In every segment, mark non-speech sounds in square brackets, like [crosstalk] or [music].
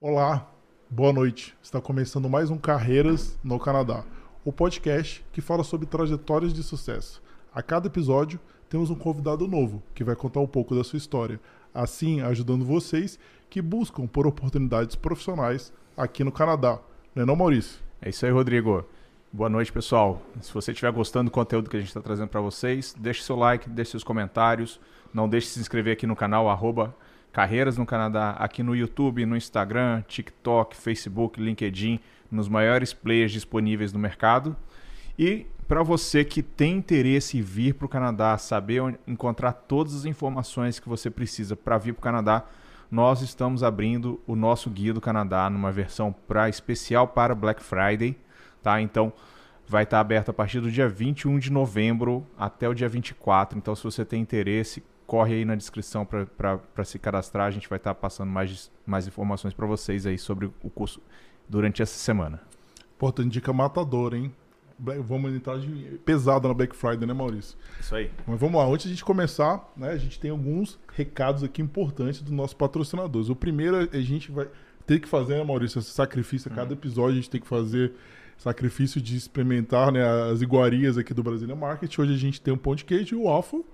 Olá, boa noite. Está começando mais um Carreiras no Canadá, o podcast que fala sobre trajetórias de sucesso. A cada episódio temos um convidado novo que vai contar um pouco da sua história, assim ajudando vocês que buscam por oportunidades profissionais aqui no Canadá. Não é não, Maurício? É isso aí, Rodrigo. Boa noite, pessoal. Se você estiver gostando do conteúdo que a gente está trazendo para vocês, deixe seu like, deixe seus comentários. Não deixe de se inscrever aqui no canal, arroba Carreiras no Canadá, aqui no YouTube, no Instagram, TikTok, Facebook, LinkedIn, nos maiores players disponíveis no mercado. E para você que tem interesse em vir para o Canadá, saber onde encontrar todas as informações que você precisa para vir para o Canadá, nós estamos abrindo o nosso Guia do Canadá numa versão pra, especial para Black Friday. Tá? Então, vai estar aberto a partir do dia 21 de novembro até o dia 24. Então, se você tem interesse, corre aí na descrição para se cadastrar. A gente vai estar tá passando mais, mais informações para vocês aí sobre o curso durante essa semana. Importante dica matadora, hein? Vamos entrar de pesada na Black Friday, né, Maurício? Isso aí. Mas vamos lá, antes de a gente começar, né, a gente tem alguns recados aqui importantes dos nossos patrocinadores. O primeiro, é a gente vai ter que fazer, né, Maurício, esse sacrifício. A cada uhum. episódio a gente tem que fazer sacrifício de experimentar né, as iguarias aqui do Brasília Market. Hoje a gente tem um pão de queijo e o waffle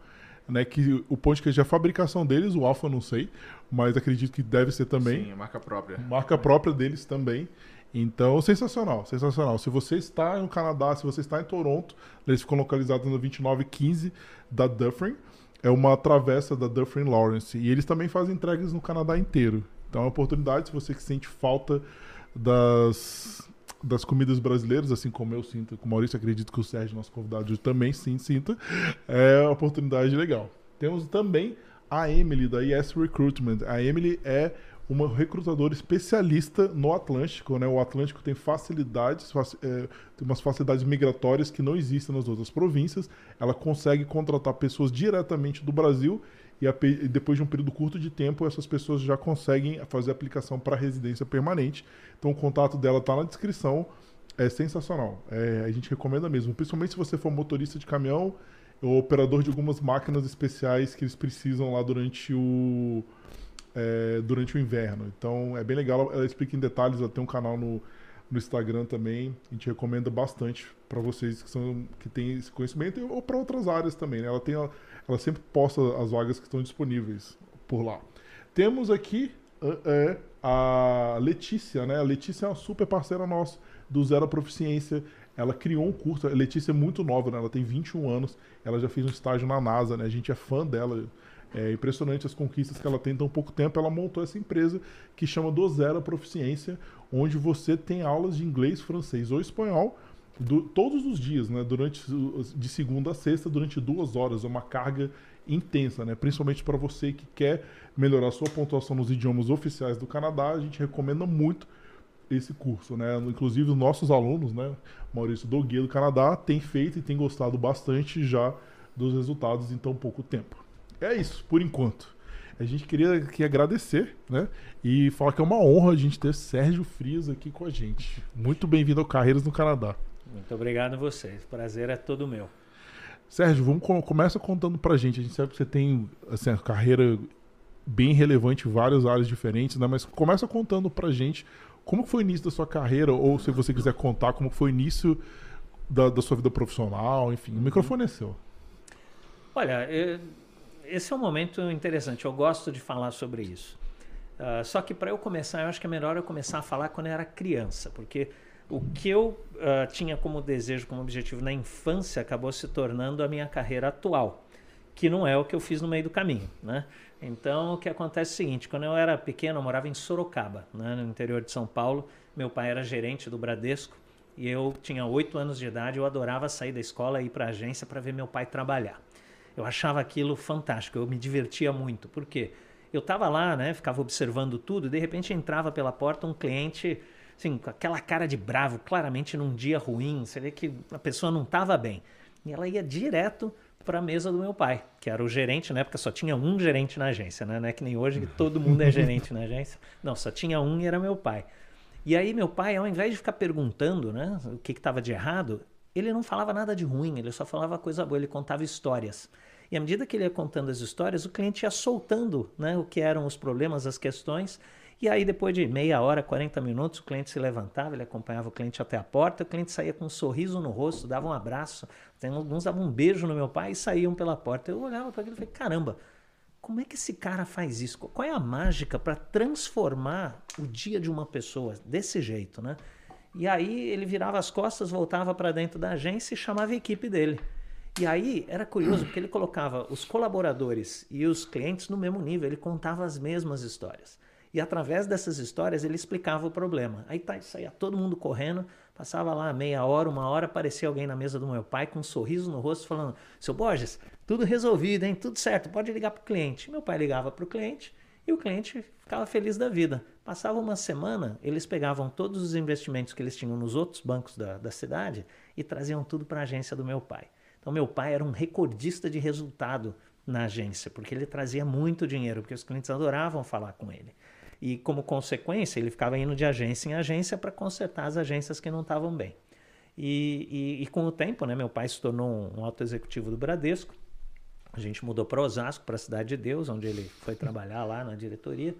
né? Que o pão de queijo é a fabricação deles, o Alfa não sei, mas acredito que deve ser também. Sim, a marca própria. Marca própria deles também. Então, sensacional, sensacional. Se você está no Canadá, se você está em Toronto, eles ficam localizados no 2915 da Dufferin. É uma travessa da Dufferin Lawrence. E eles também fazem entregas no Canadá inteiro. Então é uma oportunidade, se você que sente falta das, das comidas brasileiras, assim como eu sinto, com o Maurício, acredito que o Sérgio, nosso convidado, também sim sinta, é uma oportunidade legal. Temos também a Emily, da Yes Recruitment. A Emily é uma recrutadora especialista no Atlântico, né? O Atlântico tem facilidades, é, tem umas facilidades migratórias que não existem nas outras províncias. Ela consegue contratar pessoas diretamente do Brasil e, a, e depois de um período curto de tempo, essas pessoas já conseguem fazer a aplicação para residência permanente. Então o contato dela está na descrição. É sensacional. É, a gente recomenda mesmo, principalmente se você for motorista de caminhão ou operador de algumas máquinas especiais que eles precisam lá durante o é, durante o inverno. Então é bem legal. Ela explica em detalhes. Ela tem um canal no, no Instagram também. A gente recomenda bastante para vocês que são que têm esse conhecimento ou para outras áreas também. Né? Ela tem ela sempre posta as vagas que estão disponíveis por lá. Temos aqui é, a Letícia, né? A Letícia é uma super parceira nossa do Zero Proficiência. Ela criou um curso. A Letícia é muito nova, né? Ela tem 21 anos. Ela já fez um estágio na NASA, né? A gente é fã dela. É impressionante as conquistas que ela tem em tão pouco tempo. Ela montou essa empresa que chama Do Zero Proficiência, onde você tem aulas de inglês, francês ou espanhol do, todos os dias, né? Durante de segunda a sexta, durante duas horas, é uma carga intensa, né? Principalmente para você que quer melhorar sua pontuação nos idiomas oficiais do Canadá, a gente recomenda muito esse curso, né? Inclusive os nossos alunos, né? Maurício Doguia do Canadá tem feito e tem gostado bastante já dos resultados em tão pouco tempo. É isso, por enquanto. A gente queria aqui agradecer, né? E falar que é uma honra a gente ter Sérgio Frias aqui com a gente. Muito bem-vindo ao Carreiras no Canadá. Muito obrigado a vocês. O prazer é todo meu. Sérgio, vamos começa contando pra gente. A gente sabe que você tem assim, uma carreira bem relevante em várias áreas diferentes, né? Mas começa contando pra gente como foi o início da sua carreira, ou se você quiser contar como foi o início da, da sua vida profissional, enfim. O microfone é seu. Olha, esse é um momento interessante. Eu gosto de falar sobre isso. Uh, só que para eu começar, eu acho que é melhor eu começar a falar quando eu era criança, porque o que eu uh, tinha como desejo, como objetivo na infância, acabou se tornando a minha carreira atual, que não é o que eu fiz no meio do caminho, né? Então, o que acontece é o seguinte, quando eu era pequeno, eu morava em Sorocaba, né, no interior de São Paulo, meu pai era gerente do Bradesco, e eu tinha oito anos de idade, eu adorava sair da escola e ir para a agência para ver meu pai trabalhar. Eu achava aquilo fantástico, eu me divertia muito, por quê? Eu estava lá, né, ficava observando tudo, e de repente entrava pela porta um cliente assim, com aquela cara de bravo, claramente num dia ruim, você vê que a pessoa não estava bem. E ela ia direto para a mesa do meu pai, que era o gerente, na época só tinha um gerente na agência, né? Não é que nem hoje que todo mundo é gerente na agência. Não, só tinha um e era meu pai. E aí meu pai, ao invés de ficar perguntando, né, o que estava de errado, ele não falava nada de ruim, ele só falava coisa boa, ele contava histórias. E à medida que ele ia contando as histórias, o cliente ia soltando né, o que eram os problemas, as questões, E aí, depois de meia hora, 40 minutos, o cliente se levantava, ele acompanhava o cliente até a porta, o cliente saía com um sorriso no rosto, dava um abraço, alguns davam um beijo no meu pai e saíam pela porta. Eu olhava para aquilo e falei, caramba, como é que esse cara faz isso? Qual é a mágica para transformar o dia de uma pessoa desse jeito, né? E aí ele virava as costas, voltava para dentro da agência e chamava a equipe dele. E aí era curioso porque ele colocava os colaboradores e os clientes no mesmo nível, ele contava as mesmas histórias. E através dessas histórias ele explicava o problema. Aí tá, saía todo mundo correndo, passava lá meia hora, uma hora, aparecia alguém na mesa do meu pai com um sorriso no rosto falando: Seu Borges, tudo resolvido, hein? Tudo certo, pode ligar para o cliente. Meu pai ligava para o cliente e o cliente ficava feliz da vida. Passava uma semana, eles pegavam todos os investimentos que eles tinham nos outros bancos da, da cidade e traziam tudo para a agência do meu pai. Então, meu pai era um recordista de resultado na agência, porque ele trazia muito dinheiro, porque os clientes adoravam falar com ele. E como consequência, ele ficava indo de agência em agência para consertar as agências que não estavam bem. E, e, e, com o tempo, né, meu pai se tornou um, um alto executivo do Bradesco. A gente mudou para Osasco, para a Cidade de Deus, onde ele foi trabalhar lá na diretoria.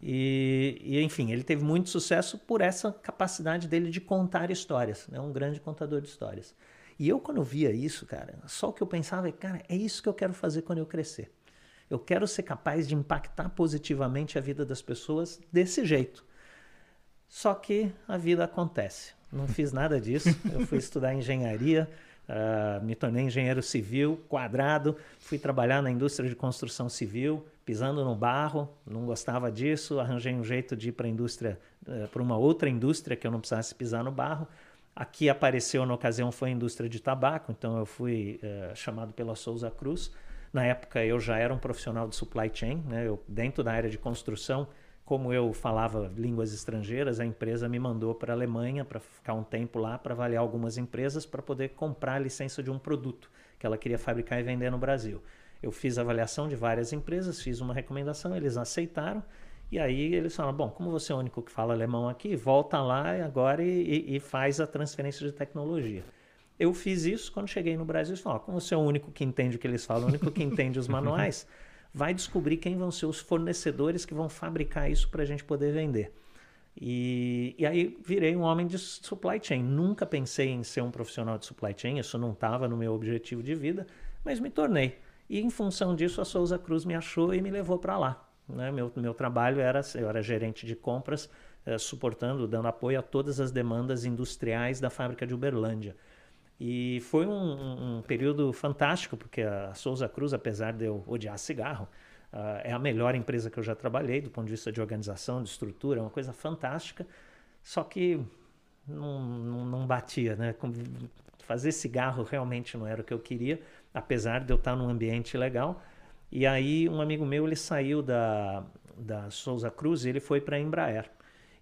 E, e, enfim, ele teve muito sucesso por essa capacidade dele de contar histórias, né? um grande contador de histórias. E eu, quando via isso, cara, só o que eu pensava é, cara, é isso que eu quero fazer quando eu crescer. Eu quero ser capaz de impactar positivamente a vida das pessoas desse jeito. Só que a vida acontece. Não fiz nada disso. Eu fui estudar engenharia, uh, me tornei engenheiro civil, quadrado, fui trabalhar na indústria de construção civil, pisando no barro, não gostava disso, arranjei um jeito de ir para indústria, uh, para uma outra indústria que eu não precisasse pisar no barro. Aqui apareceu na ocasião foi a indústria de tabaco, então eu fui uh, chamado pela Souza Cruz na época eu já era um profissional de supply chain, né? eu, dentro da área de construção, como eu falava línguas estrangeiras, a empresa me mandou para a Alemanha para ficar um tempo lá para avaliar algumas empresas para poder comprar a licença de um produto que ela queria fabricar e vender no Brasil. Eu fiz avaliação de várias empresas, fiz uma recomendação, eles aceitaram e aí eles falaram: bom, como você é o único que fala alemão aqui, volta lá agora e, e faz a transferência de tecnologia. Eu fiz isso quando cheguei no Brasil. Falei, como você é o único que entende o que eles falam, o único que entende os [laughs] manuais, vai descobrir quem vão ser os fornecedores que vão fabricar isso para a gente poder vender. E, e, aí virei um homem de supply chain. Nunca pensei em ser um profissional de supply chain, isso não estava no meu objetivo de vida, mas me tornei. E em função disso, a Souza Cruz me achou e me levou para lá. Né? Meu, meu trabalho era, eu era gerente de compras, eh, suportando, dando apoio a todas as demandas industriais da fábrica de Uberlândia. E foi um, um, período fantástico, porque a Souza Cruz, apesar de eu odiar cigarro, uh, é a melhor empresa que eu já trabalhei do ponto de vista de organização, de estrutura, é uma coisa fantástica. Só que não, não, não batia, né? Fazer cigarro realmente não era o que eu queria, apesar de eu estar num ambiente legal. E aí um amigo meu ele saiu da, da Souza Cruz e ele foi para a Embraer.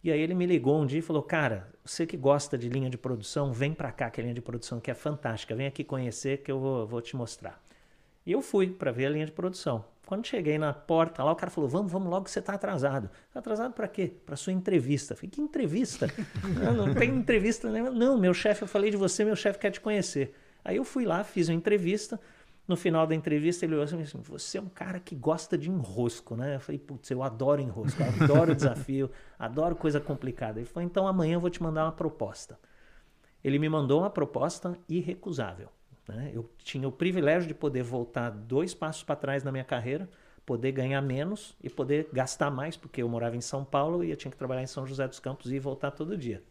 E aí ele me ligou um dia e falou: Cara, você que gosta de linha de produção, vem para cá, que a linha de produção que é fantástica, vem aqui conhecer que eu vou, vou te mostrar. E eu fui para ver a linha de produção. Quando cheguei na porta lá, o cara falou: Vamos, vamos logo, você está atrasado. Está atrasado para quê? Para sua entrevista. Eu falei: Que entrevista? [laughs] não, não tem entrevista nenhuma. Não, meu chefe, eu falei de você, meu chefe quer te conhecer. Aí eu fui lá, fiz uma entrevista. No final da entrevista, ele olhou assim: Você é um cara que gosta de enrosco, né? Eu falei: Putz, eu adoro enrosco, adoro desafio, [laughs] adoro coisa complicada. Ele falou: Então amanhã eu vou te mandar uma proposta. Ele me mandou uma proposta irrecusável. Né? Eu tinha o privilégio de poder voltar dois passos para trás na minha carreira, poder ganhar menos e poder gastar mais, porque eu morava em São Paulo e eu tinha que trabalhar em São José dos Campos e voltar todo dia.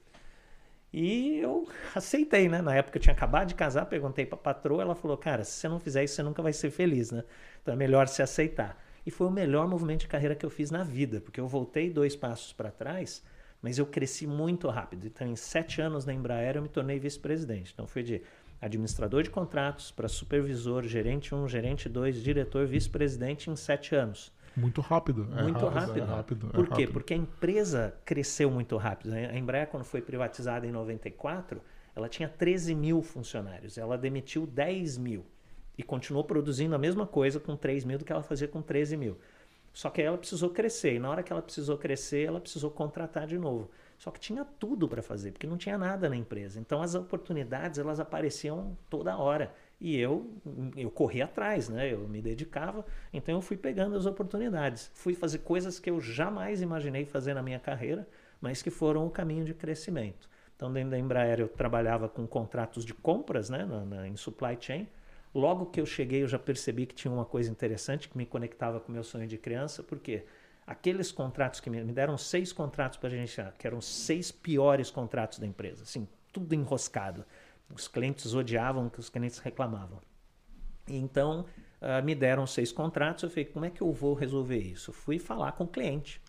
E eu [laughs] aceitei, né? Na época eu tinha acabado de casar, perguntei para a patroa, ela falou: "Cara, se você não fizer isso, você nunca vai ser feliz, né? Então é melhor se aceitar". E foi o melhor movimento de carreira que eu fiz na vida, porque eu voltei dois passos para trás, mas eu cresci muito rápido. Então, em sete anos na Embraer, eu me tornei vice-presidente. Então, foi de administrador de contratos para supervisor, gerente 1, gerente 2, diretor, vice-presidente em sete anos. Muito rápido. É muito rápido. É rápido. Por é quê? Rápido. Porque a empresa cresceu muito rápido. A Embraer, quando foi privatizada em 94, ela tinha 13 mil funcionários. Ela demitiu 10 mil. E continuou produzindo a mesma coisa com 3 mil do que ela fazia com 13 mil. Só que ela precisou crescer. E na hora que ela precisou crescer, ela precisou contratar de novo. Só que tinha tudo para fazer, porque não tinha nada na empresa. Então as oportunidades elas apareciam toda hora. E eu, eu corri atrás, né? Eu me dedicava, então eu fui pegando as oportunidades. Fui fazer coisas que eu jamais imaginei fazer na minha carreira, mas que foram o caminho de crescimento. Então, dentro da Embraer, eu trabalhava com contratos de compras, né? Na, na, em supply chain. Logo que eu cheguei, eu já percebi que tinha uma coisa interessante que me conectava com o meu sonho de criança, porque aqueles contratos que me, me deram seis contratos para gerenciar, que eram seis piores contratos da empresa, assim, tudo enroscado os clientes odiavam, que os clientes reclamavam. Então, uh, me deram seis contratos. Eu falei, como é que eu vou resolver isso? Fui falar com o cliente.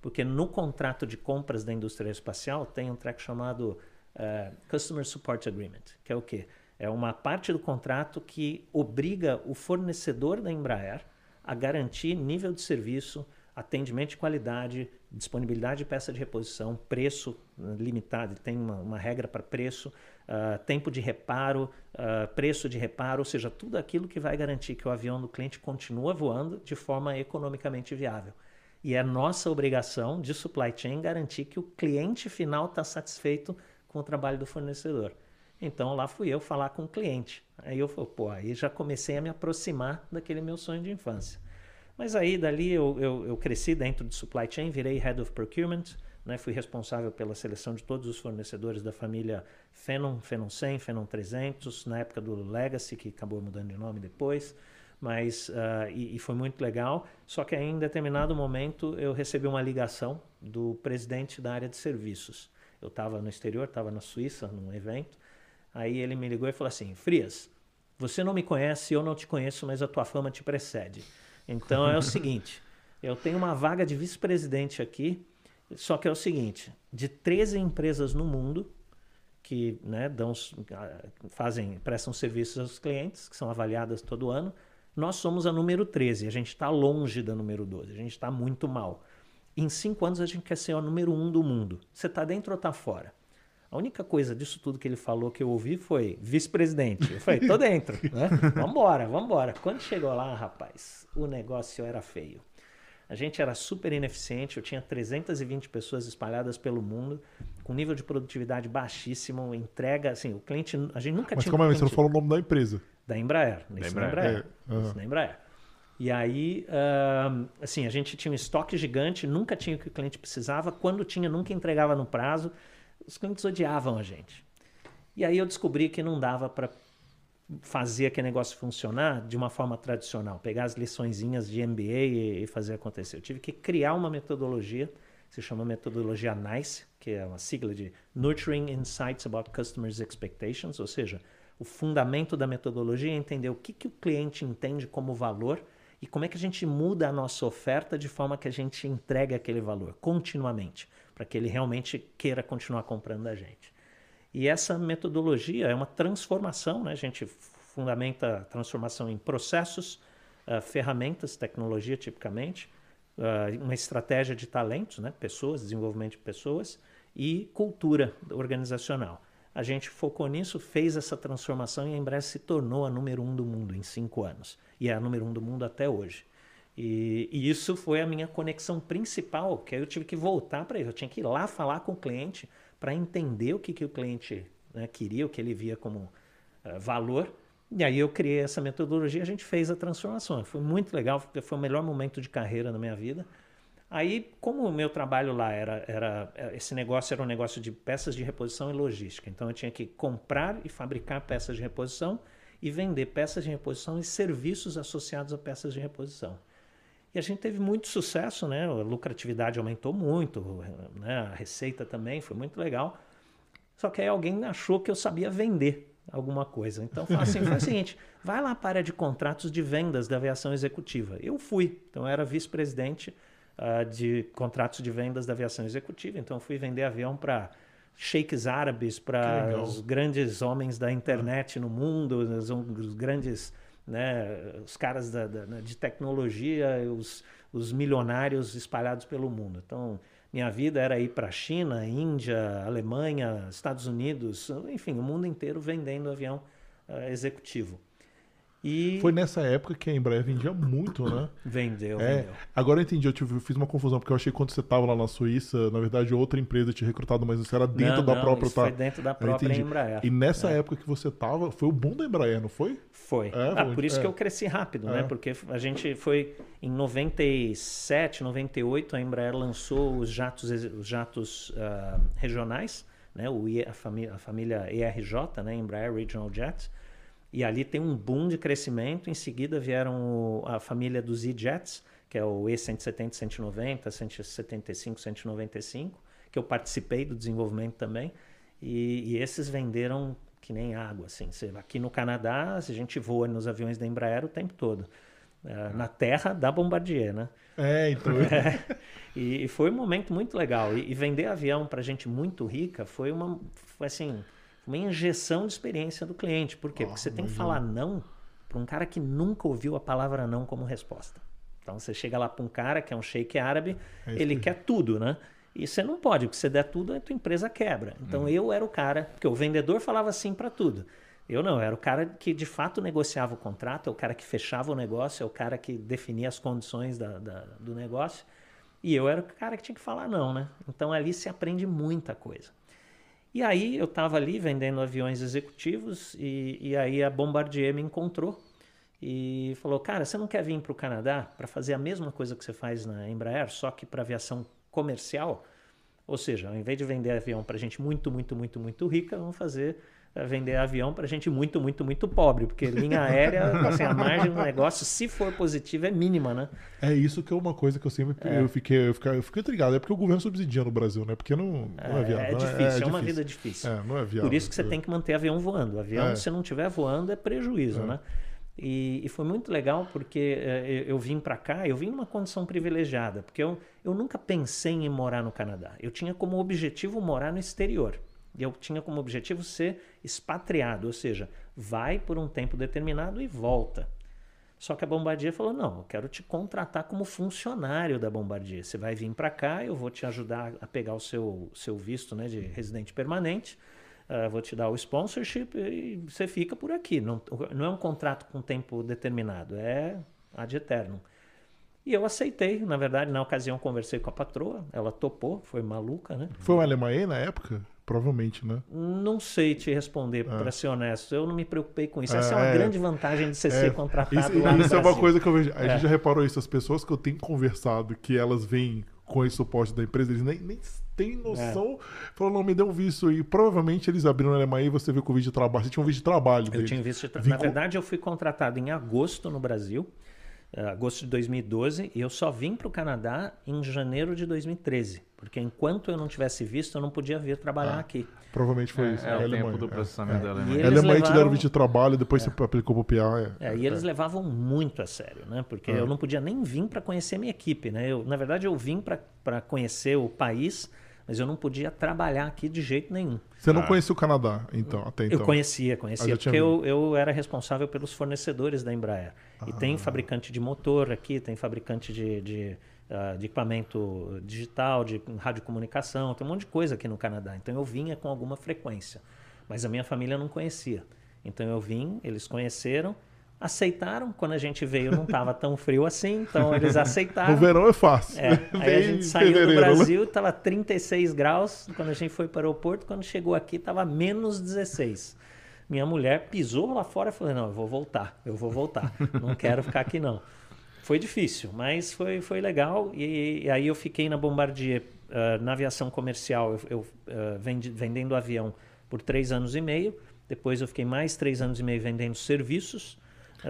Porque no contrato de compras da indústria espacial tem um track chamado uh, Customer Support Agreement, que é o quê? É uma parte do contrato que obriga o fornecedor da Embraer a garantir nível de serviço, atendimento de qualidade, disponibilidade de peça de reposição, preço limitado, tem uma, uma regra para preço, uh, tempo de reparo, uh, preço de reparo, ou seja, tudo aquilo que vai garantir que o avião do cliente continua voando de forma economicamente viável. E é nossa obrigação de supply chain garantir que o cliente final está satisfeito com o trabalho do fornecedor. Então lá fui eu falar com o cliente. Aí eu falei, pô, aí já comecei a me aproximar daquele meu sonho de infância. Mas aí dali eu, eu, eu cresci dentro de supply chain, virei head of procurement, né? Fui responsável pela seleção de todos os fornecedores da família Phenom, Phenom 100, Phenom 300, na época do Legacy, que acabou mudando de nome depois. Mas, uh, e, e, foi muito legal. Só que em determinado momento eu recebi uma ligação do presidente da área de serviços. Eu estava no exterior, estava na Suíça, num evento. Aí ele me ligou e falou assim: Frias, você não me conhece, eu não te conheço, mas a tua fama te precede. Então é o seguinte: eu tenho uma vaga de vice-presidente aqui só que é o seguinte: de 13 empresas no mundo que né, dão, fazem, prestam serviços aos clientes, que são avaliadas todo ano, nós somos a número 13. A gente está longe da número 12. A gente está muito mal. Em cinco anos a gente quer ser o número um do mundo. Você está dentro ou está fora? A única coisa disso tudo que ele falou que eu ouvi foi vice-presidente. Eu falei, tô dentro, né? [laughs] Vambora, vambora. Quando chegou lá, rapaz, o negócio era feio. A gente era super ineficiente, eu tinha 320 pessoas espalhadas pelo mundo, com nível de produtividade baixíssimo, entrega, assim, o cliente, a gente nunca Mas tinha... Mas como é, você não falou o nome da empresa? Da Embraer, da Embraer. Embraer. É, uhum. da Embraer. E aí, uh, assim, a gente tinha um estoque gigante, nunca tinha o que o cliente precisava, quando tinha, nunca entregava no prazo. Os clientes odiavam a gente. E aí eu descobri que não dava para fazer aquele negócio funcionar de uma forma tradicional, pegar as liçõezinhas de MBA e, e fazer acontecer. Eu tive que criar uma metodologia, se chama metodologia NICE, que é uma sigla de Nurturing Insights About Customers' Expectations, ou seja, o fundamento da metodologia é entender o que, que o cliente entende como valor e como é que a gente muda a nossa oferta de forma que a gente entregue aquele valor continuamente, para que ele realmente queira continuar comprando da gente. E essa metodologia é uma transformação, né? a gente fundamenta a transformação em processos, uh, ferramentas, tecnologia tipicamente, uh, uma estratégia de talentos, né? pessoas, desenvolvimento de pessoas e cultura organizacional. A gente focou nisso, fez essa transformação e a Embraer se tornou a número um do mundo em cinco anos. E é a número um do mundo até hoje. E, e isso foi a minha conexão principal, que eu tive que voltar para isso. Eu tinha que ir lá falar com o cliente, para entender o que, que o cliente né, queria, o que ele via como uh, valor. E aí eu criei essa metodologia, a gente fez a transformação. Foi muito legal, foi o melhor momento de carreira na minha vida. Aí, como o meu trabalho lá era, era esse negócio era um negócio de peças de reposição e logística, então eu tinha que comprar e fabricar peças de reposição e vender peças de reposição e serviços associados a peças de reposição. E a gente teve muito sucesso, né? A lucratividade aumentou muito, né? a receita também foi muito legal. Só que aí alguém achou que eu sabia vender alguma coisa. Então assim, foi o [laughs] seguinte: vai lá para a área de contratos de vendas da aviação executiva. Eu fui, então eu era vice-presidente uh, de contratos de vendas da aviação executiva. Então eu fui vender avião para sheiks árabes, para os grandes homens da internet no mundo, os, os grandes né, os caras da, da, né, de tecnologia, os, os milionários espalhados pelo mundo. Então, minha vida era ir para a China, Índia, Alemanha, Estados Unidos, enfim, o mundo inteiro vendendo avião uh, executivo. E Foi nessa época que a Embraer vendia muito, né? vendeu, É, vendeu. agora eu entendi, eu, tive- eu fiz uma confusão, porque eu achei que quando você estava lá na Suíça, na verdade outra empresa tinha recrutado, mas isso era dentro Não, da não, própria. isso tá? foi dentro da própria. Embraer. E nessa É. época que você estava, foi o boom da Embraer, não foi? Foi. É, ah, foi- por isso é. que eu cresci rápido, É. né? Porque a gente foi em 97, 98, a Embraer lançou os jatos, os jatos ah, regionais, né? O, a, família, a família ERJ, né? Embraer Regional Jets. E ali tem um boom de crescimento. Em seguida vieram a família dos E-Jets, que é o E170, 190, 175, 195, que eu participei do desenvolvimento também. E, e esses venderam que nem água, assim. Aqui no Canadá, a gente voa nos aviões da Embraer o tempo todo. Eh, na terra da Bombardier, né? É, então. [laughs] E, e foi um momento muito legal. E, e vender avião para gente muito rica foi uma, foi assim, uma injeção de experiência do cliente. Por quê? Ah, Porque você tem que falar não para um cara que nunca ouviu a palavra não como resposta. Então você chega lá para um cara que é um sheik árabe, É ele que- quer tudo, né? E você não pode, porque se você der tudo, a tua empresa quebra. Então Uhum. eu era o cara, porque o vendedor falava sim para tudo. Eu não, eu era o cara que de fato negociava o contrato, é o cara que fechava o negócio, é o cara que definia as condições da- da- do negócio. E eu era o cara que tinha que falar não, né? Então ali se aprende muita coisa. E aí eu estava ali vendendo aviões executivos e, e aí a Bombardier me encontrou e falou, cara, você não quer vir para o Canadá para fazer a mesma coisa que você faz na Embraer, só que para aviação comercial? Ou seja, ao invés de vender avião para gente muito, muito, muito, muito rica, vamos fazer vender avião para gente muito, muito, muito pobre, porque linha aérea, [laughs] assim, a margem do negócio, se for positiva, é mínima, né? É isso que é uma coisa que eu sempre eu fiquei, eu fiquei, eu fiquei intrigado. É porque o governo subsidia no Brasil, né? Porque não, não é viável. é né? difícil, é, uma vida difícil. É, não é viável. Por isso que você tem que manter avião voando. Avião, É. se não estiver voando, é prejuízo, É. né? E, e foi muito legal porque eh, eu, eu vim para cá, eu vim numa condição privilegiada, porque eu, eu nunca pensei em morar no Canadá. Eu tinha como objetivo morar no exterior. E eu tinha como objetivo ser expatriado, ou seja, vai por um tempo determinado e volta. Só que a Bombardier falou: não, eu quero te contratar como funcionário da Bombardier. Você vai vir para cá, eu vou te ajudar a pegar o seu, seu visto né, de residente permanente, ah, vou te dar o sponsorship e você fica por aqui. Não, não é um contrato com tempo determinado, é ad eternum. E eu aceitei, na verdade, na ocasião conversei com a patroa, ela topou, foi maluca, né? Foi um Alemanha na época? Provavelmente, né? Não sei te responder, para ser honesto. Eu não me preocupei com isso. Essa é uma é. grande vantagem de você ser contratado Isso, lá isso é uma coisa que eu vejo. A É. gente já reparou isso. As pessoas que eu tenho conversado, que elas vêm com esse suporte da empresa, eles nem, nem têm noção. É. Falaram, não, me dê um visto. E provavelmente eles abriram na Alemanha e você viu com o vídeo de trabalho. Você tinha um vídeo de trabalho Eu deles. tinha visto. de tra- Vim Na verdade, eu fui contratado em agosto no Brasil, agosto de 2012, e eu só vim para o Canadá em janeiro de 2013. Porque enquanto eu não tivesse visto, eu não podia vir trabalhar Ah, aqui. Provavelmente foi É, isso. é a o Alemanha, tempo do é. processamento da E Alemanha. A eles Alemanha te deram vídeo de trabalho, depois você aplicou pro PA. É. É, e eles levavam muito a sério, né? Porque É. eu não podia nem vir para conhecer minha equipe, né? Eu, na verdade, eu vim para conhecer o país, mas eu não podia trabalhar aqui de jeito nenhum. Você não Ah. conhecia o Canadá, então, até então. Eu conhecia, Ah, conhecia, porque eu, eu era responsável pelos fornecedores da Embraer. E Ah. tem fabricante de motor aqui, tem fabricante de, de, ah, de equipamento digital, de radiocomunicação, tem um monte de coisa aqui no Canadá. Então eu vinha com alguma frequência, mas a minha família não conhecia. Então eu vim, eles conheceram, aceitaram. Quando a gente veio não estava tão frio assim, então eles [laughs] aceitaram. No verão é fácil. É, aí a gente saiu do né? Brasil, estava 36 graus. Quando a gente foi para o aeroporto, quando chegou aqui, estava menos 16. Minha mulher pisou lá fora e falou: Não, eu vou voltar, eu vou voltar. Não quero ficar aqui, não. Foi difícil, mas foi, foi legal. E, e aí eu fiquei na Bombardier, ah, na aviação comercial, eu, eu, ah, vendi- vendendo avião por três anos e meio. Depois eu fiquei mais três anos e meio vendendo serviços.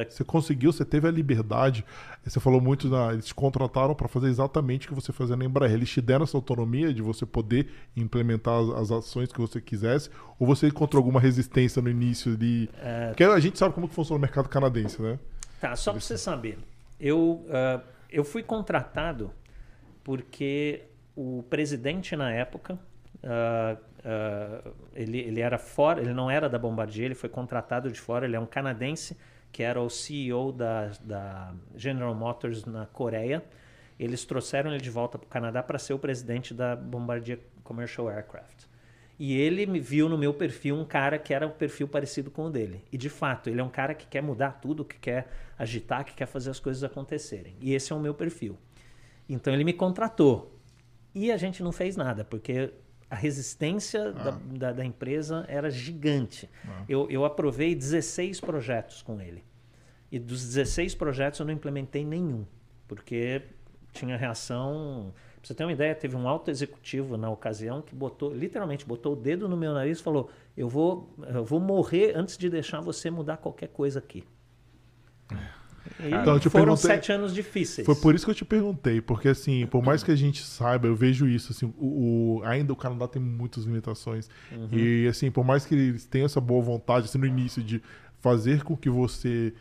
Você conseguiu, você teve a liberdade. Você falou muito, na, eles te contrataram para fazer exatamente o que você fazia na Embraer. Eles te deram essa autonomia de você poder implementar as, as ações que você quisesse? Ou você encontrou alguma resistência no início de. É. Porque a gente sabe como que funciona o mercado canadense, né? Tá, só para você saber. Eu, ah, eu fui contratado porque o presidente na época, ah, ah, ele, ele era fora, ele não era da Bombardier, ele foi contratado de fora, ele é um canadense que era o CEO da, da General Motors na Coreia. Eles trouxeram ele de volta para o Canadá para ser o presidente da Bombardier Commercial Aircraft. E ele me viu no meu perfil um cara que era um perfil parecido com o dele. E de fato, ele é um cara que quer mudar tudo, que quer agitar, que quer fazer as coisas acontecerem. E esse é o meu perfil. Então ele me contratou. E a gente não fez nada, porque a resistência ah. da, da, da, empresa era gigante. Ah. Eu, eu aprovei 16 projetos com ele. E dos 16 projetos eu não implementei nenhum, porque tinha reação Pra você ter uma ideia, teve um alto executivo na ocasião que botou, literalmente, botou o dedo no meu nariz e falou: Eu vou, eu vou morrer antes de deixar você mudar qualquer coisa aqui. E então, foram sete anos difíceis. Foi por isso que eu te perguntei, porque assim, por mais que a gente saiba, eu vejo isso, assim, o, o ainda o Canadá tem muitas limitações. Uhum. E assim, por mais que eles tenham essa boa vontade, assim, no início, de fazer com que você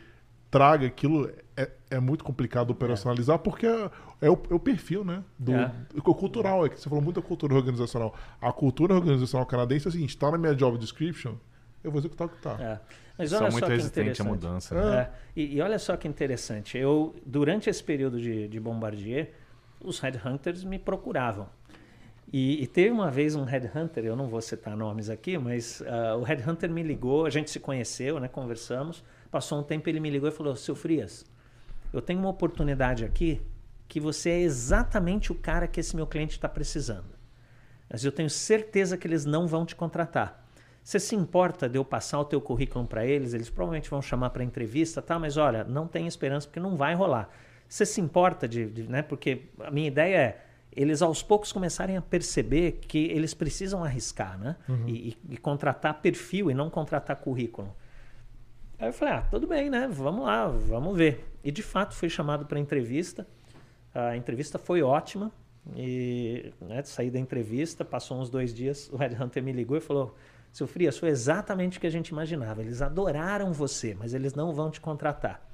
traga aquilo, é, é muito complicado operacionalizar, é. porque é, é, o, é, o, perfil, né? Do, é. O cultural, é que você falou muito da cultura organizacional. A cultura organizacional canadense é o seguinte: está na minha job description, eu vou executar o que está. É. Mas olha São muito resistentes à mudança. Né? É. E, e, olha só que interessante. Eu, durante esse período de, de Bombardier, os headhunters me procuravam. E, e, teve uma vez um headhunter, eu não vou citar nomes aqui, mas uh, o headhunter me ligou, a gente se conheceu, né, conversamos. Passou um tempo, ele me ligou e falou: Seu Frias, eu tenho uma oportunidade aqui que você é exatamente o cara que esse meu cliente está precisando. Mas eu tenho certeza que eles não vão te contratar. Você se importa de eu passar o teu currículo para eles? Eles provavelmente vão chamar para entrevista, tá? Mas olha, não tem esperança porque não vai rolar. Você se importa de, de, né? Porque a minha ideia é eles aos poucos começarem a perceber que eles precisam arriscar, né? Uhum. E, e, contratar perfil e não contratar currículo. Aí eu falei, ah, tudo bem, né? Vamos lá, vamos ver. E de fato fui chamado para entrevista. A entrevista foi ótima. E né, saí da entrevista, passou uns dois dias, o Red Hunter me ligou e falou: Seu Frias, foi exatamente o que a gente imaginava. Eles adoraram você, mas eles não vão te contratar.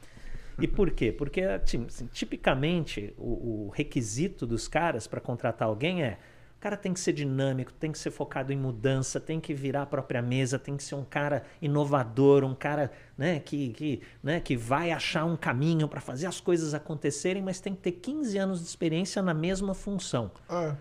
E por quê? Porque, assim, tipicamente, o, o requisito dos caras para contratar alguém é o cara tem que ser dinâmico, tem que ser focado em mudança, tem que virar a própria mesa, tem que ser um cara inovador, um cara né, que, que, né, que vai achar um caminho para fazer as coisas acontecerem, mas tem que ter 15 anos de experiência na mesma função. É.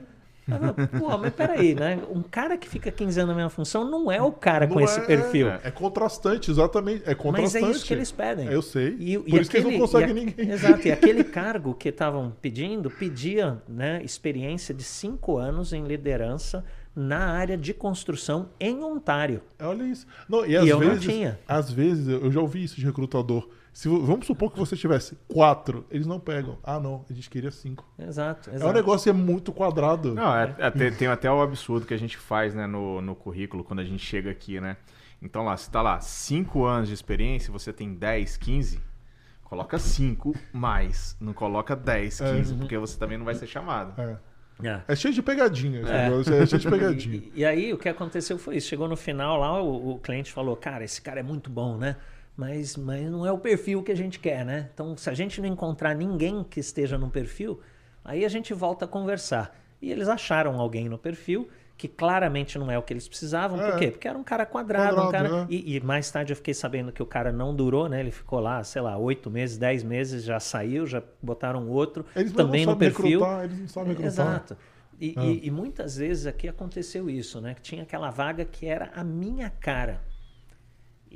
Pô, mas peraí, né? Um cara que fica 15 anos na mesma função não é o cara não com é, esse perfil. É, é, contrastante, exatamente. É contrastante. Mas é isso que eles pedem. Eu sei. E, Por e isso aquele, que eles não conseguem ninguém. Exato. E [laughs] aquele cargo que estavam pedindo, pedia né, experiência de 5 anos em liderança na área de construção em Ontário. Olha isso. Não, e, e eu vezes, não tinha. Às vezes, eu já ouvi isso de recrutador se, vamos supor que você tivesse quatro, eles não pegam. Ah, não, a gente queria cinco. Exato, exato. É um negócio é muito quadrado. Não, é, é, tem, tem, até o absurdo que a gente faz né, no, no currículo quando a gente chega aqui, né? Então lá, se tá lá cinco anos de experiência, você tem 10, 15, coloca cinco mais. Não coloca 10, 15, é. porque você também não vai ser chamado. É. É. é. cheio de pegadinha. É. é cheio de pegadinha. [laughs] E, e, aí o que aconteceu foi isso. Chegou no final lá, o, o, cliente falou: Cara, esse cara é muito bom, né? Mas, mas não é o perfil que a gente quer, né? Então, se a gente não encontrar ninguém que esteja no perfil, aí a gente volta a conversar. E eles acharam alguém no perfil que claramente não é o que eles precisavam. É. Por quê? Porque era um cara quadrado, quadrado um cara. É. E, e, mais tarde eu fiquei sabendo que o cara não durou, né? Ele ficou lá, sei lá, oito meses, dez meses, já saiu, já botaram outro. Eles também no perfil. Recrutar, eles não sabem recrutar. Exato. E, é. e, e muitas vezes aqui aconteceu isso, né? Que tinha aquela vaga que era a minha cara.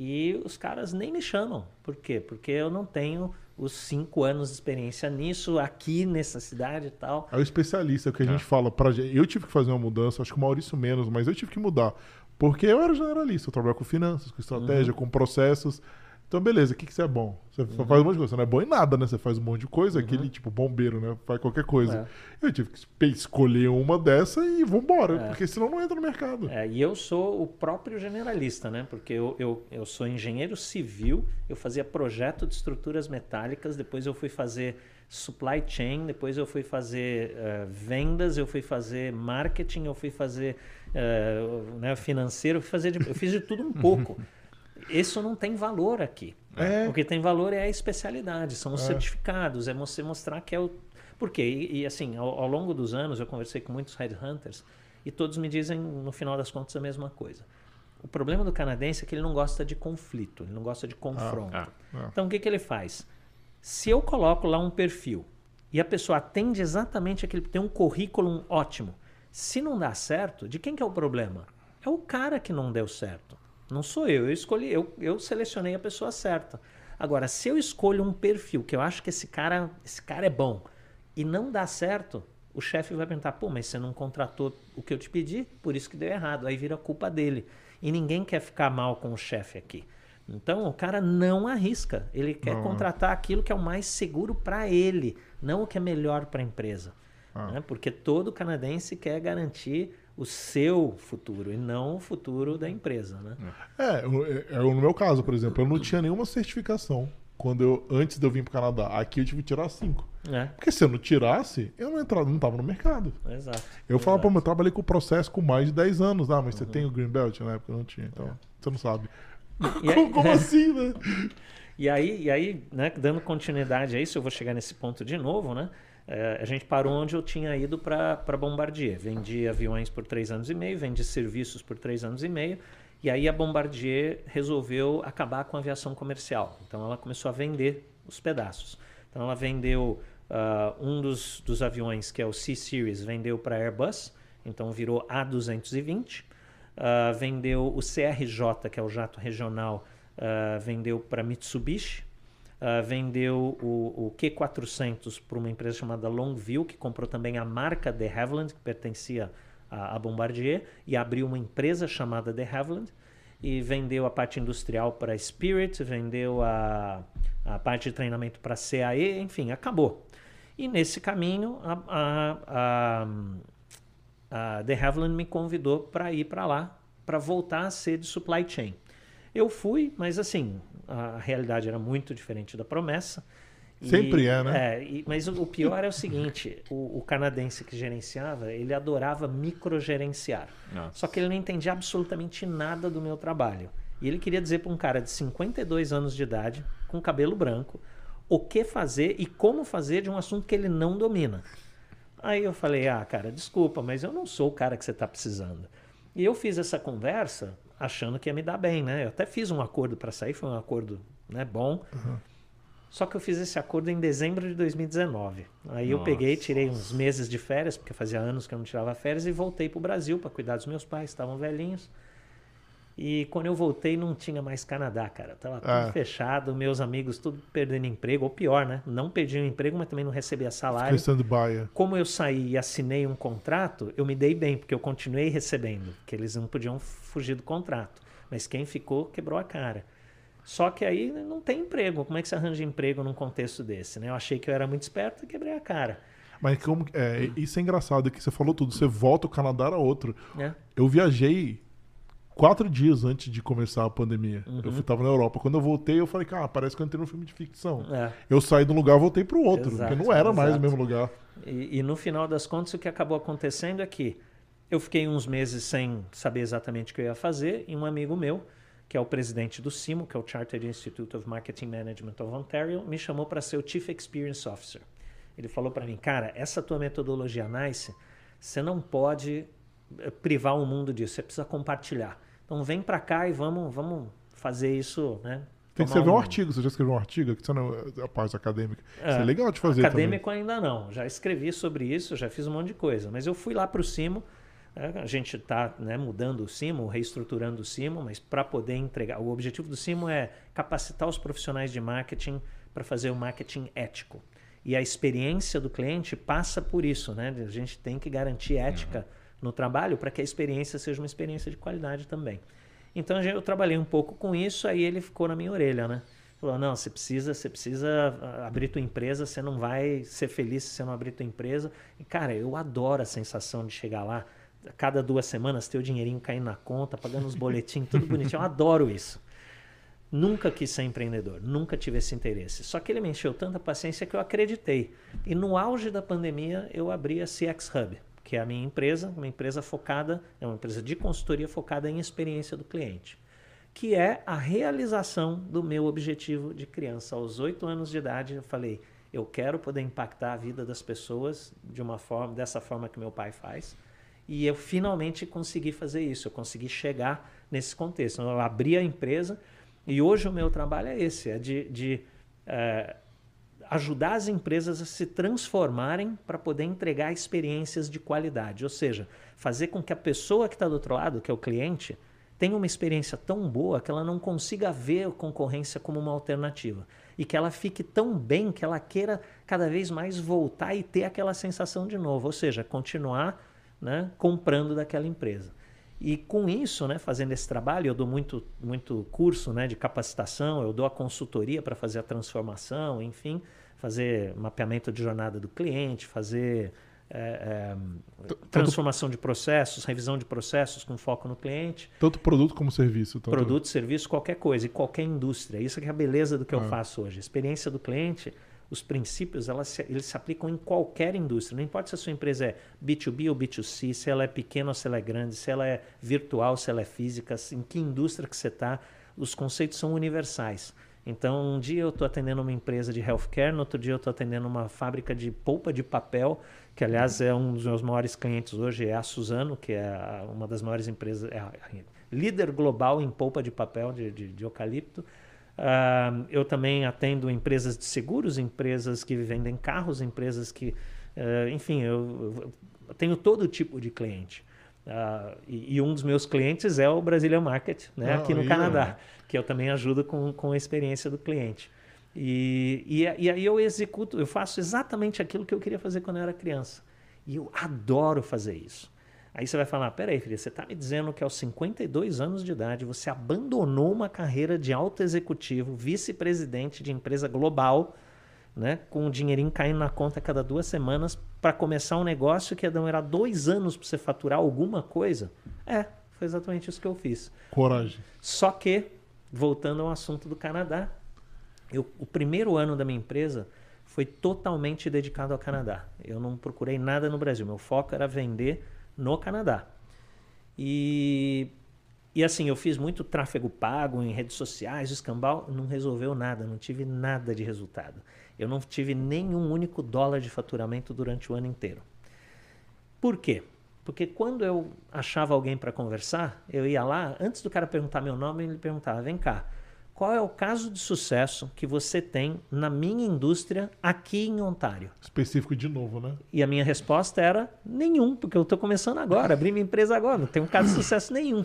E os caras nem me chamam. Por quê? Porque eu não tenho os cinco anos de experiência nisso, aqui nessa cidade e tal. É o especialista que a gente é. fala. Pra, eu tive que fazer uma mudança, acho que o Maurício menos, mas eu tive que mudar. Porque eu era generalista, eu trabalhava com finanças, com estratégia, uhum. com processos. Então, beleza, o que, que você é bom? Você uhum. faz um monte de coisa. Você não é bom em nada, né? Você faz um monte de coisa, uhum. aquele tipo bombeiro, né? Faz qualquer coisa. É. Eu tive que escolher uma dessa e vambora, é. porque senão não entra no mercado. É, e eu sou o próprio generalista, né? Porque eu, eu, eu sou engenheiro civil, eu fazia projeto de estruturas metálicas, depois eu fui fazer supply chain, depois eu fui fazer uh, vendas, eu fui fazer marketing, eu fui fazer uh, né, financeiro, eu, fui fazer de, eu fiz de tudo um pouco. [laughs] Isso não tem valor aqui. É. O que tem valor é a especialidade, são os é. certificados, é você mostrar que é o. Por quê? E, e assim, ao, ao, longo dos anos eu conversei com muitos headhunters e todos me dizem, no final das contas, a mesma coisa. O problema do canadense é que ele não gosta de conflito, ele não gosta de confronto. Ah, ah, então o que, que ele faz? Se eu coloco lá um perfil e a pessoa atende exatamente aquele. tem um currículo ótimo. Se não dá certo, de quem que é o problema? É o cara que não deu certo. Não sou eu. Eu escolhi, eu, eu selecionei a pessoa certa. Agora, se eu escolho um perfil que eu acho que esse cara, esse cara é bom e não dá certo, o chefe vai perguntar: pô, mas você não contratou o que eu te pedi, por isso que deu errado. Aí vira culpa dele. E ninguém quer ficar mal com o chefe aqui. Então o cara não arrisca. Ele quer Não. contratar aquilo que é o mais seguro para ele, não o que é melhor para a empresa. Ah. né? Porque todo canadense quer garantir o seu futuro e não o futuro da empresa. Né? É, eu- é, no meu caso, por exemplo, eu não tinha nenhuma certificação quando eu antes de eu vir pro Canadá. Aqui eu tive que tirar cinco. É, Porque se eu não tirasse, eu não entrava, não tava no mercado. exato. Eu falava, pô, exato. mas eu trabalhei com o processo com mais de 10 anos. Ah, mas Uhum. você tem o Green Belt? Na época eu não tinha, então você não sabe. E [laughs] aí- como como assim, né? E aí, e aí né, dando continuidade a isso, eu vou chegar nesse ponto de novo, né? É, a gente parou onde eu tinha ido para Bombardier. Vendi aviões por três anos e meio, vendi serviços por três anos e meio. E aí a Bombardier resolveu acabar com a aviação comercial. Então ela começou a vender os pedaços. Então ela vendeu ah, um dos, dos aviões, que é o C-Series, vendeu para a Airbus. Então virou A220. Ah, vendeu o CRJ, que é o jato regional, ah, vendeu para Mitsubishi. Ah, vendeu o, o Q400 para uma empresa chamada Longview, que comprou também a marca de Havilland, que pertencia à, à Bombardier, e abriu uma empresa chamada de Havilland. E vendeu a parte industrial para Spirit, vendeu a, a parte de treinamento para CAE, enfim, acabou. E nesse caminho, a, a, a, a De Havilland me convidou para ir para lá, para voltar a ser de supply chain. Eu fui, mas assim, a realidade era muito diferente da promessa. E- Sempre é, né? É, e- mas o, o pior é o seguinte: o, o canadense que gerenciava, ele adorava microgerenciar. Nossa. Só que ele não entendia absolutamente nada do meu trabalho. E ele queria dizer para um cara de 52 anos de idade, com cabelo branco, o que fazer e como fazer de um assunto que ele não domina. Aí eu falei, ah, cara, desculpa, mas eu não sou o cara que você está precisando. E eu fiz essa conversa achando que ia me dar bem, né? Eu até fiz um acordo para sair, foi um acordo né, bom. Só que eu fiz esse acordo em dezembro de 2019. Aí eu Nossa. peguei, tirei uns meses de férias, porque fazia anos que eu não tirava férias, e voltei para o Brasil para cuidar dos meus pais, estavam velhinhos. E quando eu voltei, não tinha mais Canadá, cara. Tava tudo Ah. fechado, meus amigos tudo perdendo emprego, ou pior, né? Não perdi o emprego, mas também não recebia salário. É. Como eu saí e assinei um contrato, eu me dei bem, porque eu continuei recebendo, porque eles não podiam fugir do contrato. Mas quem ficou quebrou a cara. Só que aí não tem emprego. Como é que você arranja emprego num contexto desse? Né? Eu achei que eu era muito esperto e quebrei a cara. Mas como, é, isso é engraçado, que você falou tudo. Você volta, o Canadá era outro. Né? Eu viajei quatro dias antes de começar a pandemia. Uhum. Eu fui, tava na Europa. Quando eu voltei, eu falei, cara, parece que eu entrei num filme de ficção. É. Eu saí de um lugar e voltei pro outro. Exato, porque não era mais o exato. mesmo lugar. E, e no final das contas, o que acabou acontecendo é que eu fiquei uns meses sem saber exatamente o que eu ia fazer, e um amigo meu, que é o presidente do CIMO, que é o Chartered Institute of Marketing Management of Ontario, me chamou para ser o Chief Experience Officer. Ele falou para mim, cara, essa tua metodologia NICE, você não pode eh, privar o mundo disso, você precisa compartilhar. Então vem para cá e vamos, vamos fazer isso, né? Tem que escrever um artigo. Você já escreveu um artigo? Que você não é a parte acadêmica. É. Isso é legal de fazer Acadêmico ainda não. Já escrevi sobre isso, já fiz um monte de coisa. Mas eu fui lá para o Cimo. né, A gente está mudando o Cimo, reestruturando o Cimo, mas para poder entregar. O objetivo do Cimo é capacitar os profissionais de marketing para fazer o marketing ético. E a experiência do cliente passa por isso, né? A gente tem que garantir ética no trabalho para que a experiência seja uma experiência de qualidade também. Então eu trabalhei um pouco com isso, aí ele ficou na minha orelha, né? Falou, não, você precisa, você precisa ah, abrir tua empresa, você não vai ser feliz se você não abrir tua empresa. E, cara, eu adoro a sensação de chegar lá, a cada duas semanas ter o dinheirinho caindo na conta, pagando os boletins, tudo bonitinho. Eu adoro isso. Nunca quis ser empreendedor, nunca tive esse interesse. Só que ele me encheu tanta paciência que eu acreditei. E no auge da pandemia, eu abri a CX Hub, que é a minha empresa, uma empresa focada, é uma empresa de consultoria focada em experiência do cliente, que é a realização do meu objetivo de criança. Aos oito anos de idade, eu falei, eu quero poder impactar a vida das pessoas de uma forma, dessa forma que meu pai faz. E eu finalmente consegui fazer isso, eu consegui chegar nesse contexto. Então, Eu abri a empresa e hoje o meu trabalho é esse, é de, de eh, ajudar as empresas a se transformarem para poder entregar experiências de qualidade. Ou seja, fazer com que a pessoa que está do outro lado, que é o cliente, tenha uma experiência tão boa que ela não consiga ver a concorrência como uma alternativa. E que ela fique tão bem que ela queira cada vez mais voltar e ter aquela sensação de novo. Ou seja, continuar né, comprando daquela empresa. E com isso, né, fazendo esse trabalho, eu dou muito, muito curso né, de capacitação, eu dou a consultoria para fazer a transformação, enfim, fazer mapeamento de jornada do cliente, fazer é, é, transformação de processos, revisão de processos com foco no cliente. Tanto produto como serviço. Tanto... Produto, serviço, qualquer coisa, e qualquer indústria. Isso é, é a beleza do que eu faço hoje. A experiência do cliente os princípios elas se, eles se aplicam em qualquer indústria. Não importa se a sua empresa é B2B ou B2C, se ela é pequena ou se ela é grande, se ela é virtual, se ela é física, em que indústria que você está, os conceitos são universais. Então, um dia eu estou atendendo uma empresa de healthcare, no outro dia eu estou atendendo uma fábrica de polpa de papel, que aliás é um dos meus maiores clientes hoje, é a Suzano, que é uma das maiores empresas, é líder global em polpa de papel de, de, de eucalipto. Uh, eu também atendo empresas de seguros, empresas que vendem carros, empresas que. Uh, enfim, eu, eu, tenho todo tipo de cliente. Uh, e, e, um dos meus clientes é o Brasília Market, né, aqui no Canadá, que eu também ajudo com, com a experiência do cliente. E, e, e aí eu executo, eu faço exatamente aquilo que eu queria fazer quando eu era criança. E eu adoro fazer isso. Aí você vai falar: peraí, filha, você está me dizendo que aos 52 anos de idade você abandonou uma carreira de alto executivo, vice-presidente de empresa global, né, com o dinheirinho caindo na conta a cada duas semanas, para começar um negócio que ia demorar dois anos para você faturar alguma coisa? É, foi exatamente isso que eu fiz. Coragem. Só que, voltando ao assunto do Canadá, eu, o primeiro ano da minha empresa foi totalmente dedicado ao Canadá. Eu não procurei nada no Brasil. Meu foco era vender no Canadá. E, e assim, eu fiz muito tráfego pago em redes sociais, escambau, não resolveu nada, não tive nada de resultado. Eu não tive nenhum único dólar de faturamento durante o ano inteiro. Por quê? Porque quando eu achava alguém para conversar, eu ia lá, antes do cara perguntar meu nome, ele perguntava: vem cá, qual é o caso de sucesso que você tem na minha indústria aqui em Ontário? Específico de novo, né? E a minha resposta era nenhum, porque eu estou começando agora, abri minha empresa agora, não tem um caso de sucesso nenhum.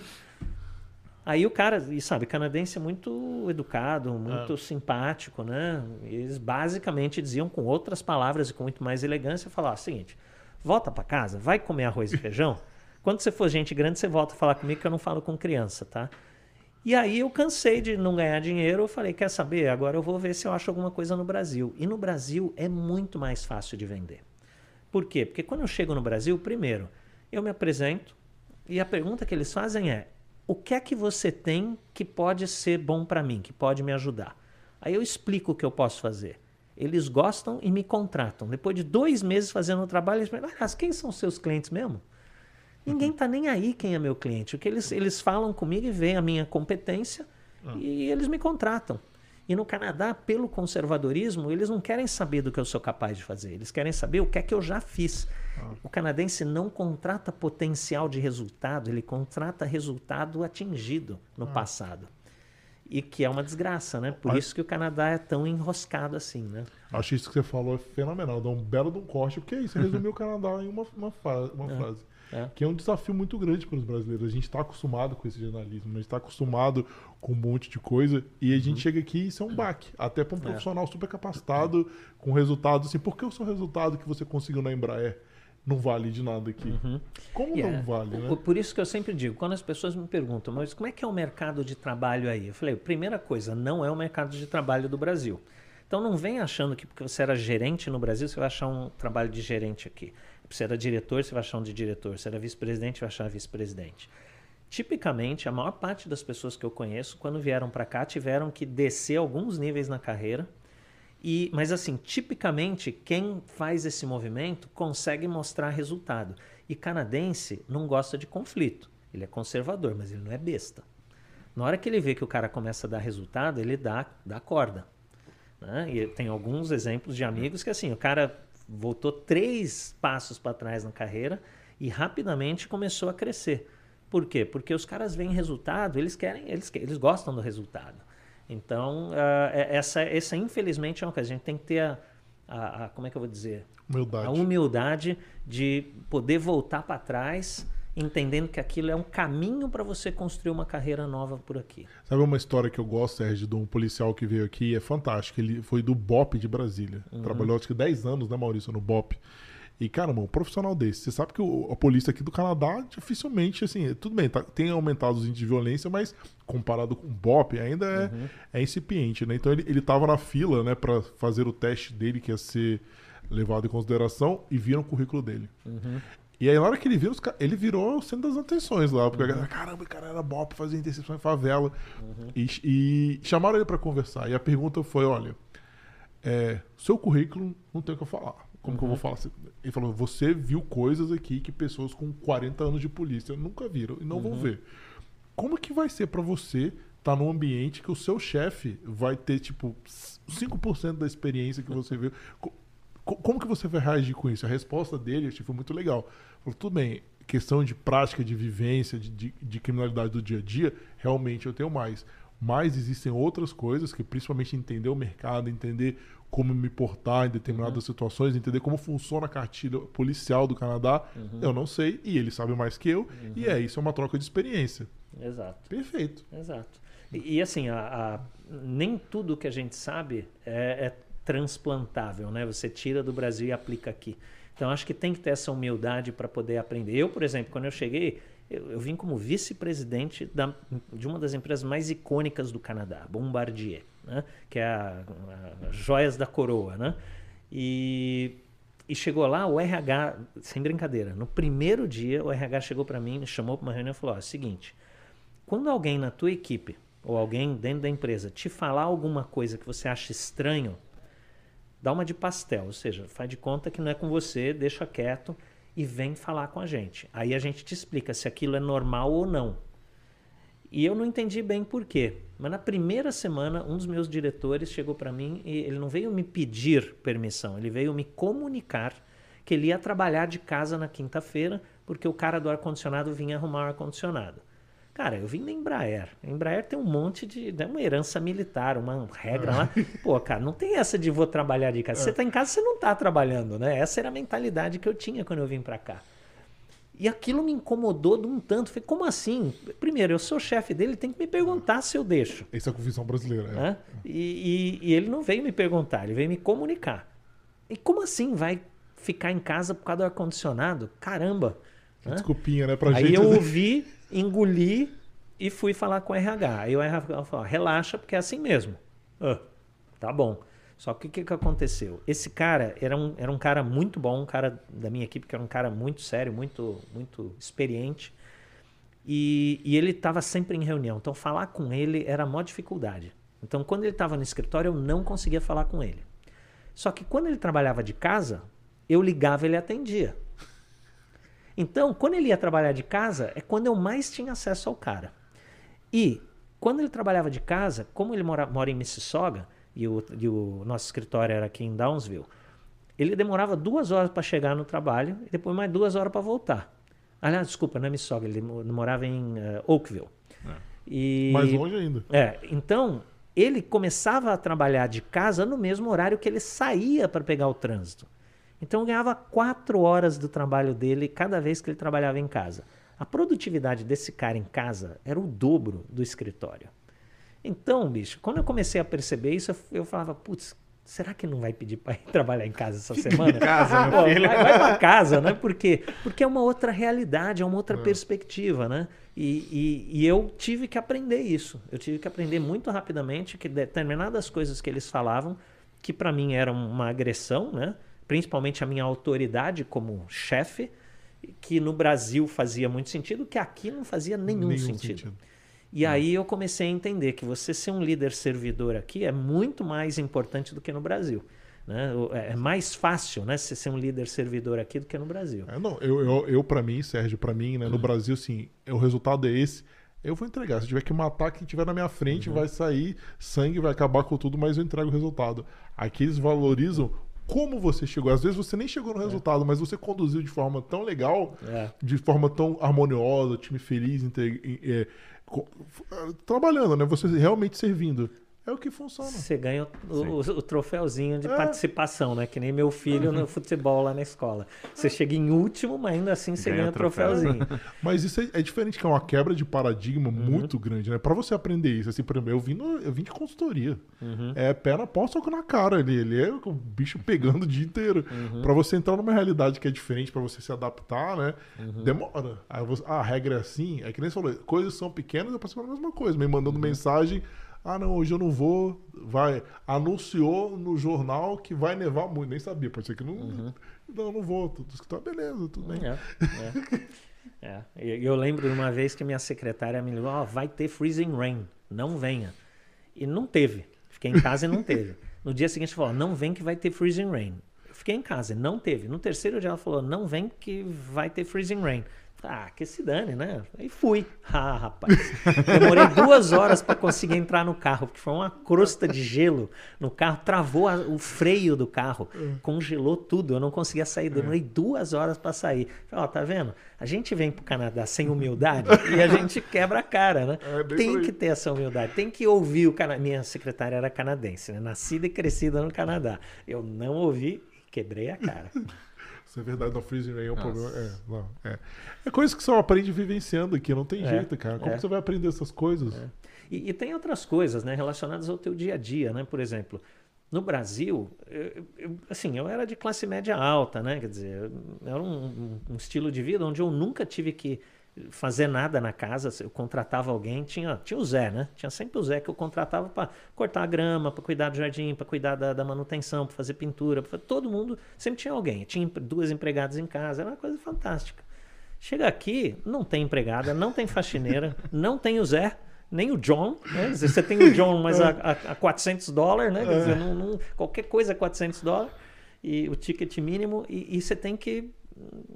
Aí o cara, e sabe, canadense é muito educado, muito é. simpático, né? Eles basicamente diziam com outras palavras e com muito mais elegância, falar o seguinte, volta para casa, vai comer arroz e feijão. [laughs] Quando você for gente grande, você volta a falar comigo que eu não falo com criança, tá? E aí eu cansei de não ganhar dinheiro, eu falei, quer saber? Agora eu vou ver se eu acho alguma coisa no Brasil. E no Brasil é muito mais fácil de vender. Por quê? Porque quando eu chego no Brasil, primeiro, eu me apresento e a pergunta que eles fazem é: o que é que você tem que pode ser bom para mim, que pode me ajudar? Aí eu explico o que eu posso fazer. Eles gostam e me contratam. Depois de dois meses fazendo o trabalho, eles perguntam: ah, quem são seus clientes mesmo? Ninguém está nem aí quem é meu cliente. O que eles, eles falam comigo e veem a minha competência ah. e eles me contratam. E no Canadá, pelo conservadorismo, eles não querem saber do que eu sou capaz de fazer. Eles querem saber o que é que eu já fiz. Ah. O canadense não contrata potencial de resultado, ele contrata resultado atingido no ah. passado. E que é uma desgraça, né? Por isso que o Canadá é tão enroscado assim, né? Acho isso que você falou é fenomenal. Dá um belo de um corte, porque é isso. [laughs] Resumiu o Canadá em uma, uma, uma é. frase. É. Que é um desafio muito grande para os brasileiros. A gente está acostumado com esse jornalismo, a gente está acostumado com um monte de coisa e a gente uhum. chega aqui e isso é um baque. Até para um é. profissional é. super capacitado, com resultados assim. Por que o seu resultado que você conseguiu na Embraer não vale de nada aqui? Uhum. Como yeah. não vale, né? Por isso que eu sempre digo, quando as pessoas me perguntam, mas como é que é o mercado de trabalho aí? Eu falei, primeira coisa, não é o mercado de trabalho do Brasil. Então não vem achando que porque você era gerente no Brasil, você vai achar um trabalho de gerente aqui. Se era diretor, você vai achar um de diretor. Se era vice-presidente, vai achar vice-presidente. Tipicamente, a maior parte das pessoas que eu conheço, quando vieram para cá, tiveram que descer alguns níveis na carreira. E, mas assim, tipicamente, quem faz esse movimento consegue mostrar resultado. E canadense não gosta de conflito. Ele é conservador, mas ele não é besta. Na hora que ele vê que o cara começa a dar resultado, ele dá, dá corda. Né? E tem alguns exemplos de amigos que assim, o cara voltou três passos para trás na carreira e rapidamente começou a crescer. Por quê? Porque os caras veem resultado, eles querem, eles, eles gostam do resultado. Então, uh, essa, essa infelizmente é uma coisa. A gente tem que ter a, a, a como é que eu vou dizer? Humildade. A humildade de poder voltar para trás, entendendo que aquilo é um caminho para você construir uma carreira nova por aqui. Sabe uma história que eu gosto, Sérgio, de um policial que veio aqui? É fantástico. Ele foi do BOP de Brasília. Trabalhou acho que 10 anos, né, Maurício, no BOP. E, cara, um profissional desse, você sabe que o, a polícia aqui do Canadá, dificilmente, assim, tudo bem, tá- tem aumentado os índices de violência, mas comparado com o BOP, ainda é, é incipiente, né? Então ele, ele tava na fila, né, pra fazer o teste dele, que ia ser levado em consideração, e viram o currículo dele. E aí, na hora que ele ca- ele virou o centro das atenções lá, porque a galera, caramba, o cara era BOP, fazia intercepção em favela. E, e chamaram ele pra conversar. E a pergunta foi: olha, é, seu currículo não tem o que eu falar. Como que eu vou falar? Ele falou: você viu coisas aqui que pessoas com 40 anos de polícia nunca viram e não vão ver. Como que vai ser pra você estar num ambiente que o seu chefe vai ter, tipo, 5% da experiência que você viu? [laughs] Co- co- Como que você vai reagir com isso? A resposta dele achei, foi muito legal. Falou, tudo bem, questão de prática, de vivência, de, de, de criminalidade do dia a dia, realmente eu tenho mais. Mas existem outras coisas que, principalmente, entender o mercado, entender como me portar em determinadas situações, entender como funciona a cartilha policial do Canadá, eu não sei, e ele sabe mais que eu, e é isso, é uma troca de experiência. Exato. Perfeito. Exato. E, e, assim, a, a- nem tudo que a gente sabe é, é transplantável, né? Você tira do Brasil e aplica aqui. Então, acho que tem que ter essa humildade para poder aprender. Eu, por exemplo, quando eu cheguei, eu, eu vim como vice-presidente de uma das empresas mais icônicas do Canadá, Bombardier, né? Que é a, a Joias da Coroa, né? E, e chegou lá, o RH, sem brincadeira, no primeiro dia, o RH chegou para mim, me chamou para uma reunião e falou: ó, é seguinte, quando alguém na tua equipe ou alguém dentro da empresa te falar alguma coisa que você acha estranho, dá uma de pastel, ou seja, faz de conta que não é com você, deixa quieto e vem falar com a gente. Aí a gente te explica se aquilo é normal ou não. E eu não entendi bem por quê. Mas na primeira semana, um dos meus diretores chegou para mim e ele não veio me pedir permissão, ele veio me comunicar que ele ia trabalhar de casa na quinta-feira, porque o cara do ar-condicionado vinha arrumar o ar-condicionado. Cara, eu vim da Embraer. A Embraer tem um monte de. É uma herança militar, uma regra lá. Pô, cara, não tem essa de vou trabalhar de casa. Você tá em casa, você não tá trabalhando, né? Essa era a mentalidade que eu tinha quando eu vim para cá. E aquilo me incomodou de um tanto. Falei, como assim? Primeiro, eu sou chefe dele, tem que me perguntar se eu deixo. Essa é a confissão brasileira. é. né? E, e- e ele não veio me perguntar, ele veio me comunicar. E como assim vai ficar em casa por causa do ar-condicionado? Caramba! né? Desculpinha, né, pra Aí gente. eu ouvi, engoli e fui falar com o RH. Aí o RH falou: relaxa, porque é assim mesmo. Ah, tá bom. Só que o que, que aconteceu? Esse cara era um, era um cara muito bom, um cara da minha equipe, que era um cara muito sério, muito, muito experiente. E, e ele estava sempre em reunião. Então, falar com ele era a maior dificuldade. Então, quando ele estava no escritório, eu não conseguia falar com ele. Só que quando ele trabalhava de casa, eu ligava e ele atendia. Então, quando ele ia trabalhar de casa, é quando eu mais tinha acesso ao cara. E quando ele trabalhava de casa, como ele mora, mora em Mississauga, e o, e o nosso escritório era aqui em Downsville, ele demorava duas horas para chegar no trabalho e depois mais duas horas para voltar. Aliás, desculpa, não é Mississauga, ele mo- morava em eh, Oakville. E, Mais longe ainda. é, então ele começava a trabalhar de casa no mesmo horário que ele saía para pegar o trânsito. Então ganhava quatro horas do trabalho dele cada vez que ele trabalhava em casa. A produtividade desse cara em casa era o dobro do escritório. Então, bicho, quando eu comecei a perceber isso, eu, eu falava, putz, será que não vai pedir para ir [laughs] trabalhar em casa essa semana? casa, Pô. Vai, vai para casa, né? Por quê? Porque é uma outra realidade, é uma outra perspectiva, né? E, e- e eu tive que aprender isso. Eu tive que aprender muito rapidamente que determinadas coisas que eles falavam, que para mim eram uma agressão, né? Principalmente a minha autoridade como chefe, que no Brasil fazia muito sentido, que aqui não fazia nenhum, Nenhum sentido. sentido. E aí eu comecei a entender que você ser um líder servidor aqui é muito mais importante do que no Brasil. Né? O- É mais fácil né, você ser um líder servidor aqui do que no Brasil. É, não, eu, eu, eu para mim, Sérgio, pra mim, Hum. né, no Brasil, assim, é, o resultado é esse. Eu vou entregar. Se tiver que matar quem tiver na minha frente, Uhum. vai sair sangue, vai acabar com tudo, mas eu entrego o resultado. Aqui eles valorizam como você chegou. Às vezes você nem chegou no resultado, mas você conduziu de forma tão legal, É. de forma tão harmoniosa, time feliz, inte- é, trabalhando, né? Você realmente servindo. É o que funciona. Você ganha o, o, o troféuzinho de É. participação, né? Que nem meu filho no futebol lá na escola. Você chega em último, mas ainda assim você Ganha ganha o troféu. troféuzinho. [laughs] Mas isso é, é diferente, que é uma quebra de paradigma Uhum. muito grande, né? Pra você aprender isso, assim, por exemplo, eu vim, no- eu vim de consultoria. Uhum. É pé na pau, soco na cara ali. Ele é o bicho pegando o dia inteiro. Uhum. Pra você entrar numa realidade que é diferente, pra você se adaptar, né? Uhum. Demora. Aí você, ah, a regra é assim. É que nem você falou, coisas são pequenas, eu passo a mesma coisa, me Uhum. mandando mensagem. Ah, não, hoje eu não vou. Vai. Anunciou no jornal que vai nevar muito. Nem sabia, pode ser que não. Não, não vou. Tudo ah, beleza, tudo bem. É, é. É. Eu lembro de uma vez que minha secretária me ligou, ó, vai ter freezing rain, não venha. E não teve. Fiquei em casa e não teve. No dia seguinte falou, não vem que vai ter freezing rain. Eu fiquei em casa e não teve. No terceiro dia ela falou, não vem que vai ter freezing rain. Ah, que se dane, né? Aí fui. [laughs] Ah, rapaz. Demorei duas horas para conseguir entrar no carro, porque foi uma crosta de gelo no carro, travou a- o freio do carro, congelou tudo. Eu não conseguia sair. Demorei duas horas para sair. Falei, ó, tá vendo? A gente vem pro Canadá sem humildade [laughs] e a gente quebra a cara, né? É, tem que ter essa humildade, tem que ouvir o Cana... Minha secretária era canadense, né? Nascida e crescida no Canadá. Eu não ouvi e quebrei a cara. [laughs] Isso é verdade, no Freezing Rain é um Nossa. problema. É, não, é. é coisa que só aprende vivenciando aqui, não tem É, jeito, cara. Como é. você vai aprender essas coisas? E, e tem outras coisas, né, relacionadas ao teu dia a dia, né? Por exemplo, no Brasil, eu- eu- assim, eu era de classe média alta, né? Quer dizer, era um, um- um estilo de vida onde eu nunca tive que fazer nada na casa. Eu contratava alguém, tinha, tinha o Zé, né? Tinha sempre o Zé que eu contratava para cortar a grama, para cuidar do jardim, para cuidar da, da manutenção, para fazer pintura. pra- todo mundo sempre tinha alguém. Tinha duas empregadas em casa, era uma coisa fantástica. Chega aqui, não tem empregada, não tem faxineira, [laughs] não tem o Zé, nem o John. Né? Quer dizer, Você tem o John, mas a, a, a 400 dólares, né? Quer dizer, não- não- qualquer coisa é 400 dólares. E o ticket mínimo, e, e você tem que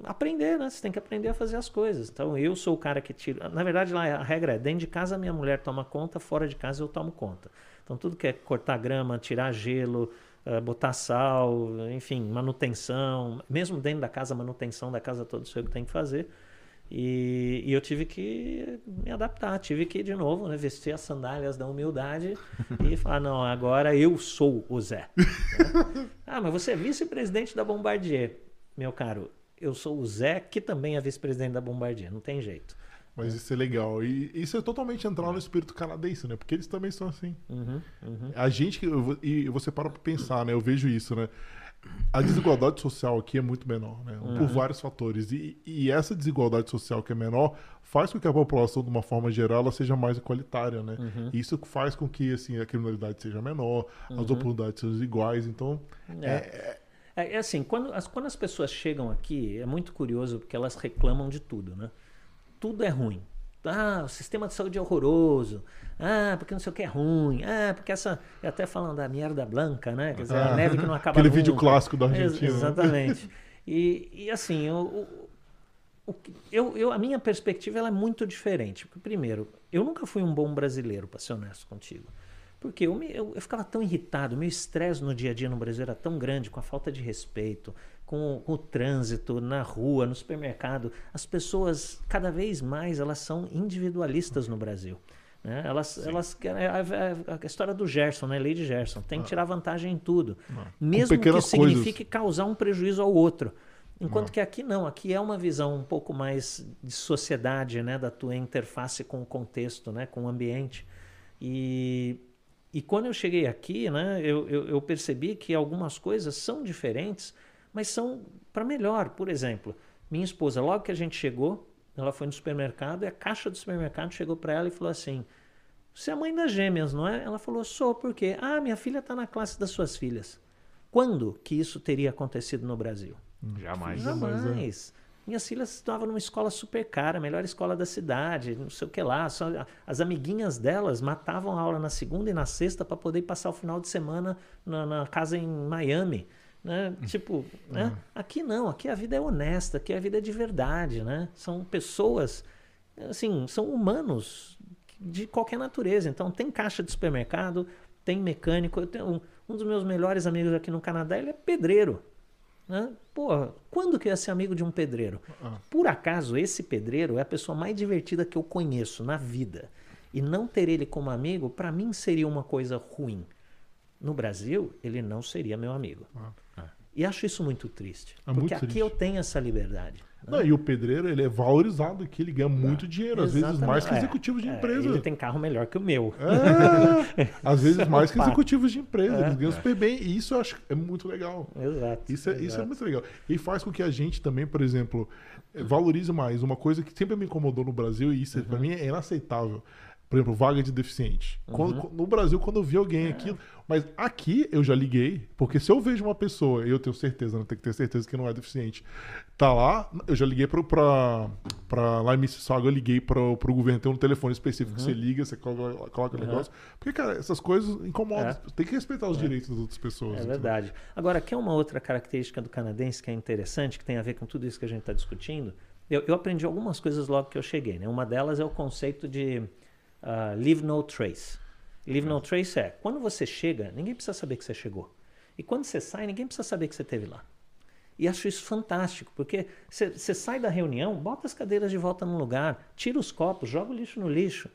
aprender, né? Você tem que aprender a fazer as coisas. Então, eu sou o cara que tira. Na verdade, lá a regra é: dentro de casa minha mulher toma conta, fora de casa eu tomo conta. Então, tudo que é cortar grama, tirar gelo, eh, botar sal, enfim, manutenção, mesmo dentro da casa, manutenção da casa toda sou eu que tenho que fazer. E, e eu tive que me adaptar, tive que, de novo, né, vestir as sandálias da humildade [laughs] e falar: não, agora eu sou o Zé. [laughs] Ah, mas você é vice-presidente da Bombardier. Meu caro, eu sou o Zé, que também é vice-presidente da Bombardier, não tem jeito. Mas isso é legal. E isso é totalmente entrar no espírito canadense, né? Porque eles também são assim. Uhum, uhum. A gente, e você para pra pensar, né? Eu vejo isso, né? A desigualdade social aqui é muito menor, né? Por vários fatores. E, e essa desigualdade social que é menor faz com que a população, de uma forma geral, ela seja mais igualitária, né? E Isso faz com que, assim, a criminalidade seja menor, as oportunidades sejam iguais. Então, É. É, é assim, quando as, quando as pessoas chegam aqui, é muito curioso porque elas reclamam de tudo, né? Tudo é ruim. Ah, o sistema de saúde é horroroso. Ah, porque não sei o que é ruim. Ah, porque essa. Eu até falando da merda branca, né? Quer dizer, a Ah, neve que não [laughs] acaba aquele nunca. vídeo clássico da Ex- Argentina. né? Exatamente. [laughs] E, e assim, que- eu, eu, a minha perspectiva ela é muito diferente. Porque, primeiro, eu nunca fui um bom brasileiro, para ser honesto contigo. Porque eu, me- eu, eu ficava tão irritado, meu estresse no dia a dia no Brasil era tão grande, com a falta de respeito, com, o trânsito na rua, no supermercado. As pessoas, cada vez mais, elas são individualistas no Brasil. né? Elas, elas. A, a- história do Gerson, né? Lei de Gerson. Tem que tirar vantagem em tudo. Mesmo que pequenas isso coisas. signifique causar um prejuízo ao outro. Enquanto que aqui não, aqui é uma visão um pouco mais de sociedade, né, da tua interface com o contexto, né, com o ambiente. E, e quando eu cheguei aqui, né, eu, eu, eu percebi que algumas coisas são diferentes, mas são para melhor. Por exemplo, minha esposa, logo que a gente chegou, ela foi no supermercado e a caixa do supermercado chegou para ela e falou assim: Você é a mãe das gêmeas, não é? Ela falou: Sou, por quê? Ah, minha filha está na classe das suas filhas. Quando que isso teria acontecido no Brasil? Jamais. Jamais, é. Minhas filhas estavam numa escola super cara, a melhor escola da cidade, não sei o que lá. Só- as amiguinhas delas matavam a aula na segunda e na sexta para poder passar o final de semana na, na casa em Miami. Né? Tipo, né? aqui não, aqui a vida é honesta, aqui a vida é de verdade. Né? São pessoas, assim, são humanos de qualquer natureza. Então, tem caixa de supermercado, tem mecânico. Eu tenho um, um dos meus melhores amigos aqui no Canadá, ele é pedreiro. Né? Pô, quando que eu ia ser amigo de um pedreiro? Ah. Por acaso, esse pedreiro é a pessoa mais divertida que eu conheço na vida. E não ter ele como amigo, para mim, seria uma coisa ruim. No Brasil, ele não seria meu amigo. Ah, E acho isso muito triste. É porque muito aqui triste. eu tenho essa liberdade. Não, e o pedreiro, ele é valorizado aqui, ele ganha muito dinheiro, às vezes mais que É, executivos de é, empresa. Ele tem carro melhor que o meu. É, [laughs] às vezes mais que executivos de empresa, É. eles ganham super bem, e isso eu acho que é muito legal. Exato. Isso é, isso é exato. muito legal. E faz com que a gente também, por exemplo, valorize mais uma coisa que sempre me incomodou no Brasil, e isso Uhum. pra mim é inaceitável. Por exemplo, vaga de deficiente. Uhum. Quando- no Brasil, quando eu vi alguém É. aquilo. Mas aqui eu já liguei, porque se eu vejo uma pessoa, eu tenho certeza, não tenho que ter certeza que não é deficiente, tá lá, eu já liguei pro, pra, pra. Lá em Mississauga, eu liguei pro, pro governo, tem um telefone específico que você liga, você coloca, coloca o Uhum. negócio. Porque, cara, essas coisas incomodam. É. Tem que respeitar os direitos das outras pessoas. É entendeu? verdade. Agora, quer uma outra característica do canadense que é interessante, que tem a ver com tudo isso que a gente está discutindo? Eu, eu aprendi algumas coisas logo que eu cheguei. Né? Uma delas é o conceito de ah, leave no trace. Leave no trace é, quando você chega, ninguém precisa saber que você chegou. E quando você sai, ninguém precisa saber que você esteve lá. E acho isso fantástico, porque você sai da reunião, bota as cadeiras de volta no lugar, tira os copos, joga o lixo no lixo.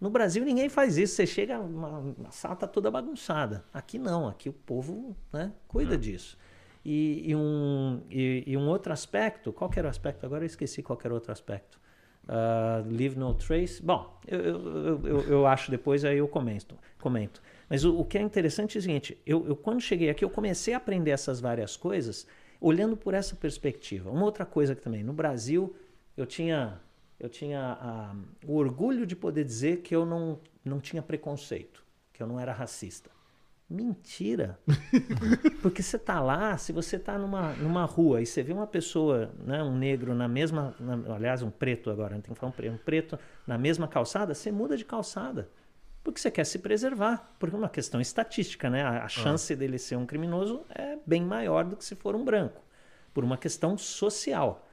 No Brasil ninguém faz isso. Você chega, uma, a sala está toda bagunçada. Aqui não, aqui o povo né, cuida disso. E, e um, e, e um outro aspecto, qual era o aspecto? Agora eu esqueci qual era o outro aspecto. Ah, leave no trace. Bom, eu, eu, eu, eu- acho depois, aí eu comento. comento. Mas o, o que é interessante é o seguinte: eu, quando cheguei aqui, eu comecei a aprender essas várias coisas olhando por essa perspectiva. Uma outra coisa que também, no Brasil, eu tinha, eu tinha ah, o orgulho de poder dizer que eu não, não tinha preconceito, que eu não era racista. Mentira! [laughs] Porque você tá lá, se você tá numa, numa rua e você vê uma pessoa, né, um negro na mesma, na- aliás, um preto agora, não tem que falar um preto, um preto na mesma calçada, você muda de calçada. Porque você quer se preservar. Porque é uma questão estatística, né? A, a chance dele ser um criminoso é bem maior do que se for um branco. Por uma questão social.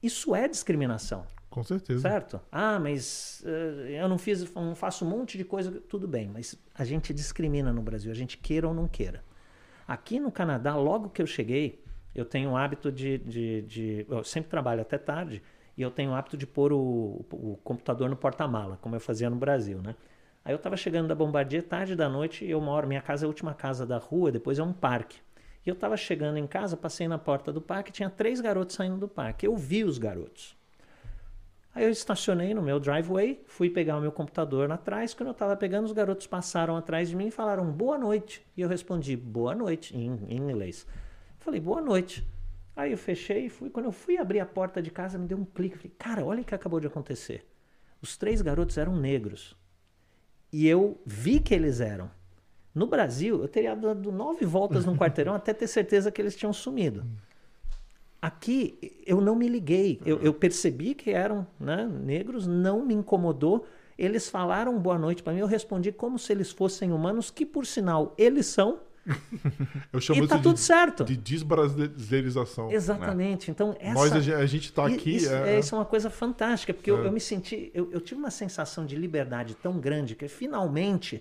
Isso é discriminação. Com certeza. Certo? Ah, mas eh, eu não fiz, não faço um monte de coisa. Tudo bem, mas a gente discrimina no Brasil, a gente queira ou não queira. Aqui no Canadá, logo que eu cheguei, eu tenho o hábito de. de, de- eu sempre trabalho até tarde e eu tenho o hábito de pôr o, o computador no porta-mala, como eu fazia no Brasil, né? Aí eu estava chegando da Bombardier tarde da noite e eu moro, minha casa é a última casa da rua, depois é um parque. E eu estava chegando em casa, passei na porta do parque, tinha três garotos saindo do parque. Eu vi os garotos. Aí eu estacionei no meu driveway, fui pegar o meu computador atrás. Quando eu estava pegando, os garotos passaram atrás de mim e falaram boa noite. E eu respondi boa noite em, em inglês. Falei boa noite. Aí eu fechei e fui. Quando eu fui abrir a porta de casa, me deu um clique. Falei, cara, olha o que acabou de acontecer. Os três garotos eram negros. E eu vi que eles eram. No Brasil, eu teria dado nove voltas no quarteirão [laughs] até ter certeza que eles tinham sumido. Aqui eu não me liguei. Eu, eu percebi que eram né, negros, não me incomodou. Eles falaram boa noite para mim. Eu respondi como se eles fossem humanos, que por sinal eles são. [laughs] Eu chamo E tá isso tudo de, certo. de desbrasileirização. Exatamente. Então, essa, Nós, a gente, tá I- aqui. Isso é, é, isso é uma coisa fantástica, porque eu, É. eu me senti. Eu, eu tive uma sensação de liberdade tão grande que finalmente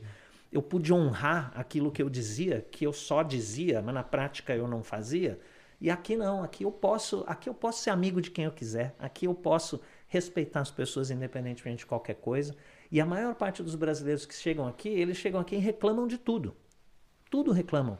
eu pude honrar aquilo que eu dizia, que eu só dizia, mas na prática eu não fazia. E aqui não, aqui eu posso, aqui eu posso ser amigo de quem eu quiser, aqui eu posso respeitar as pessoas independentemente de qualquer coisa. E a maior parte dos brasileiros que chegam aqui, eles chegam aqui e reclamam de tudo. Tudo reclamam.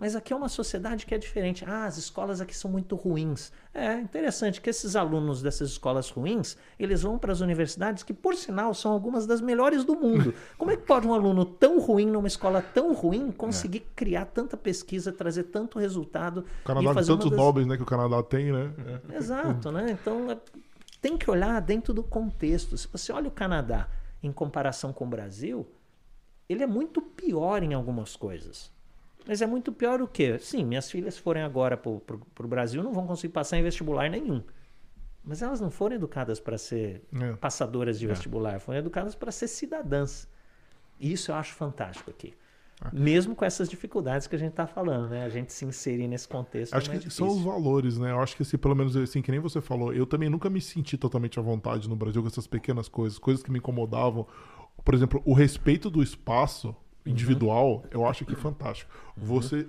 Mas aqui é uma sociedade que é diferente. Ah, as escolas aqui são muito ruins. É interessante que esses alunos dessas escolas ruins, eles vão para as universidades que, por sinal, são algumas das melhores do mundo. [laughs] Como é que pode um aluno tão ruim numa escola tão ruim conseguir criar tanta pesquisa, trazer tanto resultado O Canadá uma tantos das- nobres né, que o Canadá tem, né? É. Exato, né? Então é- tem que olhar dentro do contexto. Se você olha o Canadá em comparação com o Brasil, ele é muito pior em algumas coisas. Mas é muito pior o quê? Sim, minhas filhas forem agora para o Brasil, não vão conseguir passar em vestibular nenhum. Mas elas não foram educadas para ser É. passadoras de vestibular, foram educadas para ser cidadãs. E isso eu acho fantástico aqui. Mesmo com essas dificuldades que a gente está falando, né? A gente se inserir nesse contexto. Acho é mais que são os valores, né? Eu acho que, assim, pelo menos, assim, que nem você falou, eu também nunca me senti totalmente à vontade no Brasil com essas pequenas coisas, coisas que me incomodavam. Por exemplo, o respeito do espaço individual, eu acho que é fantástico. Você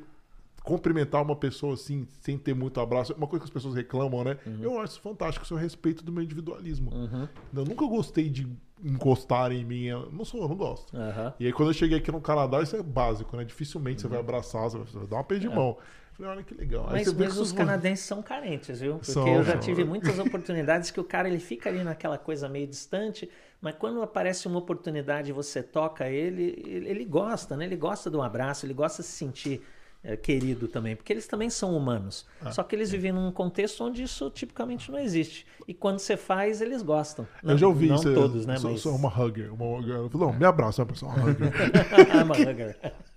cumprimentar uma pessoa assim, sem ter muito abraço, é uma coisa que as pessoas reclamam, né? Eu acho fantástico, isso é o respeito do meu individualismo. Uhum. Eu nunca gostei de encostarem em mim. Eu não sou, eu não gosto. E aí quando eu cheguei aqui no Canadá, isso é básico, né? Dificilmente você vai abraçar, você vai dar uma pé de mão. Eu Falei, olha que legal. Aí Mas, que os canadenses são carentes, viu? Porque São, eu já são. tive muitas oportunidades que o cara ele fica ali naquela coisa meio distante, mas quando aparece uma oportunidade e você toca ele, ele, gosta, né? Ele gosta de um abraço, ele gosta de se sentir eh, querido também, porque eles também são humanos. Ah, Só que eles vivem num contexto onde isso tipicamente não existe. E quando você faz, eles gostam. Eu já ouvi não isso. todos, né? Sou, Mas... sou uma hugger. Uma, hugger. Não, me abraça, uma pessoa, uma hugger. [laughs] I'm a hugger. [laughs]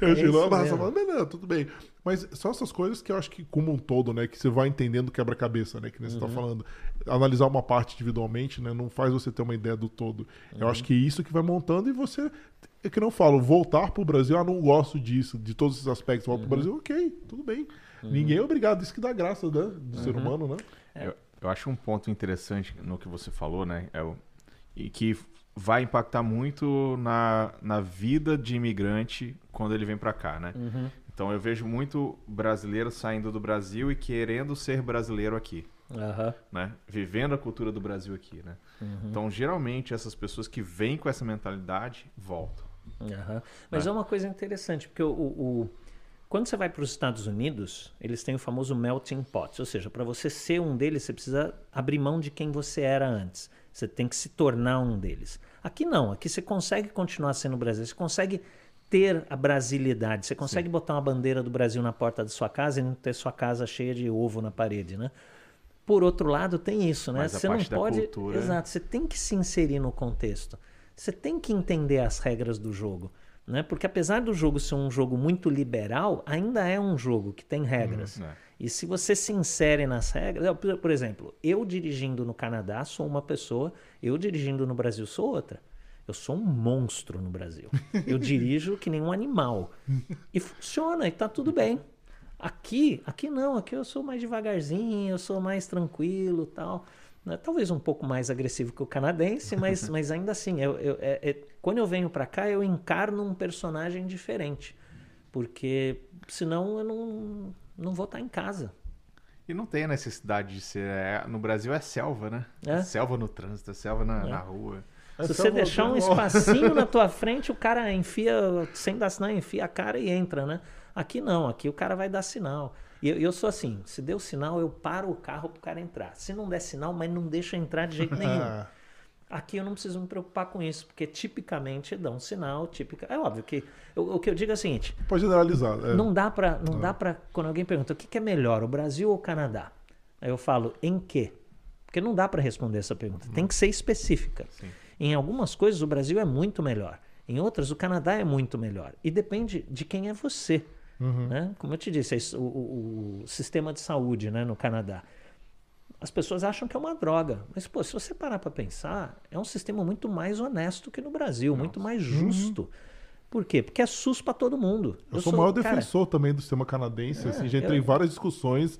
Eu achei, isso não, abraça, mesmo. mas beleza, tudo bem. Mas são essas coisas que eu acho que, como um todo, né, que você vai entendendo o quebra-cabeça, né, que nem você Uhum. tá falando. Analisar uma parte individualmente, né, não faz você ter uma ideia do todo. Eu Uhum. acho que é isso que vai montando e você, é que eu não falo, voltar pro Brasil, ah, não gosto disso, de todos esses aspectos, volto Uhum. pro Brasil, ok, tudo bem. Ninguém é obrigado, isso que dá graça, né, do ser Uhum. humano, né? Eu, eu acho um ponto interessante no que você falou, né? É o, e que vai impactar muito na, na vida de imigrante quando ele vem para cá, né? Uhum. Então eu vejo muito brasileiro saindo do Brasil e querendo ser brasileiro aqui, Aham. né? Vivendo a cultura do Brasil aqui, né? Então geralmente essas pessoas que vêm com essa mentalidade voltam. Mas é. uma coisa interessante, porque o, o- o- quando você vai para os Estados Unidos, eles têm o famoso melting pot, ou seja, para você ser um deles, você precisa abrir mão de quem você era antes. Você tem que se tornar um deles. Aqui não, aqui você consegue continuar sendo brasileiro, você consegue ter a brasilidade, você consegue botar uma bandeira do Brasil na porta da sua casa e não ter sua casa cheia de ovo na parede, né? Por outro lado, tem isso, né? Mas Você não pode. cultura- Exato, você tem que se inserir no contexto. Você tem que entender as regras do jogo. Né? Porque apesar do jogo ser um jogo muito liberal, ainda é um jogo que tem regras. Uhum, é. E se você se insere nas regras. por exemplo, eu dirigindo no Canadá sou uma pessoa, eu dirigindo no Brasil sou outra. Eu sou um monstro no Brasil. Eu [laughs] dirijo que nem um animal. E funciona, e tá tudo bem. Aqui, aqui não, aqui eu sou mais devagarzinho, eu sou mais tranquilo tal. Né? Talvez um pouco mais agressivo que o canadense, mas, [laughs] mas ainda assim, eu, eu- é- é- quando eu venho pra cá, eu encarno um personagem diferente. Porque senão eu não, não vou estar em casa. E não tem a necessidade de ser. é- no Brasil é selva, né? É. selva no trânsito, é selva na, na rua. É Se só você deixar um espacinho na [laughs] tua frente, o cara enfia, sem dar sinal, enfia a cara e entra, né? Aqui não, aqui o cara vai dar sinal. E eu, eu sou assim, se deu sinal, eu paro o carro pro cara entrar. Se não der sinal, mas não deixa entrar de jeito nenhum. Ah, [laughs] Aqui eu não preciso me preocupar com isso, porque tipicamente dão sinal, típica. É óbvio que eu- o que eu digo é o seguinte: pode generalizar. é. não dá pra, não dá para quando alguém pergunta o que, que é melhor, o Brasil ou o Canadá? Aí eu falo em quê? Porque não dá pra responder essa pergunta. Tem que ser específica. Sim. Em algumas coisas o Brasil é muito melhor. Em outras o Canadá é muito melhor. E depende de quem é você. Né? Como eu te disse, esse- o, o- o sistema de saúde né, no Canadá. As pessoas acham que é uma droga. Mas, pô, se você parar para pensar, é um sistema muito mais honesto que no Brasil, muito mais justo. Por quê? Porque é SUS para todo mundo. Eu, sou o maior cara, defensor também do sistema canadense. É, assim, já entrei eu- em várias discussões.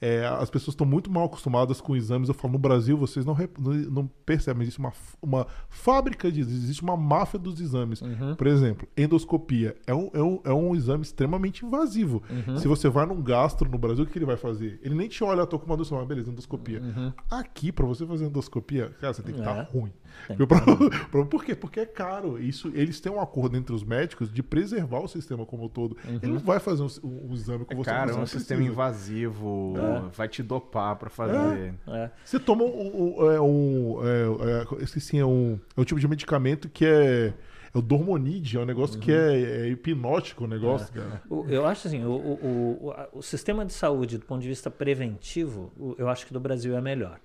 É, as pessoas estão muito mal acostumadas com exames. Eu falo, no Brasil vocês não, não, não percebem, existe uma, uma fábrica de exames, existe uma máfia dos exames. Uhum. Por exemplo, endoscopia é um, é, um, é um exame extremamente invasivo. Uhum. Se você vai num gastro no Brasil, o que ele vai fazer? Ele nem te olha, tô com uma dor, ah, beleza, endoscopia. Aqui, pra você fazer endoscopia, cara, você tem que estar Uhum. É. ruim. [laughs] Por quê? Porque é caro. Isso, eles têm um acordo entre os médicos de preservar o sistema como um todo. Ele não vai fazer um, um- um exame com É, você. cara, é um sistema precisa. invasivo, vai te dopar pra fazer. É. Você toma um. um, é, um é, é, esqueci, é um, é um tipo de medicamento que é. É o Dormonide, é um negócio que é, é hipnótico o negócio, cara. O- Eu acho assim, o, o, o, o- sistema de saúde, do ponto de vista preventivo, eu acho que do Brasil é melhor.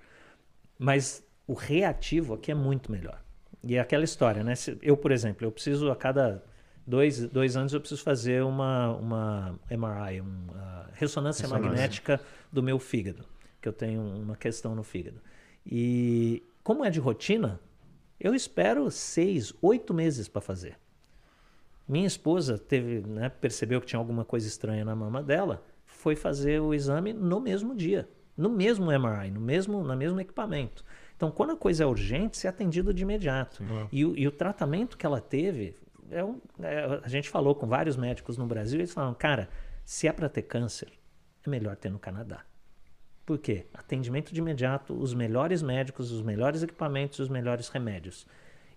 Mas o reativo aqui é muito melhor. E é aquela história, né? Eu, por exemplo, eu preciso a cada dois, dois anos eu preciso fazer uma, uma MRI, uma ressonância, Ressonância. magnética do meu fígado, que eu tenho uma questão no fígado. E como é de rotina, eu espero seis, oito meses para fazer. Minha esposa teve, né, percebeu que tinha alguma coisa estranha na mama dela, foi fazer o exame no mesmo dia, no mesmo MRI, no mesmo, no mesmo equipamento. Então, quando a coisa é urgente, você é atendido de imediato. E, o- e o tratamento que ela teve, é um- é, a gente falou com vários médicos no Brasil, eles falaram, cara, se é para ter câncer, é melhor ter no Canadá. Por quê? Atendimento de imediato, os melhores médicos, os melhores equipamentos, os melhores remédios.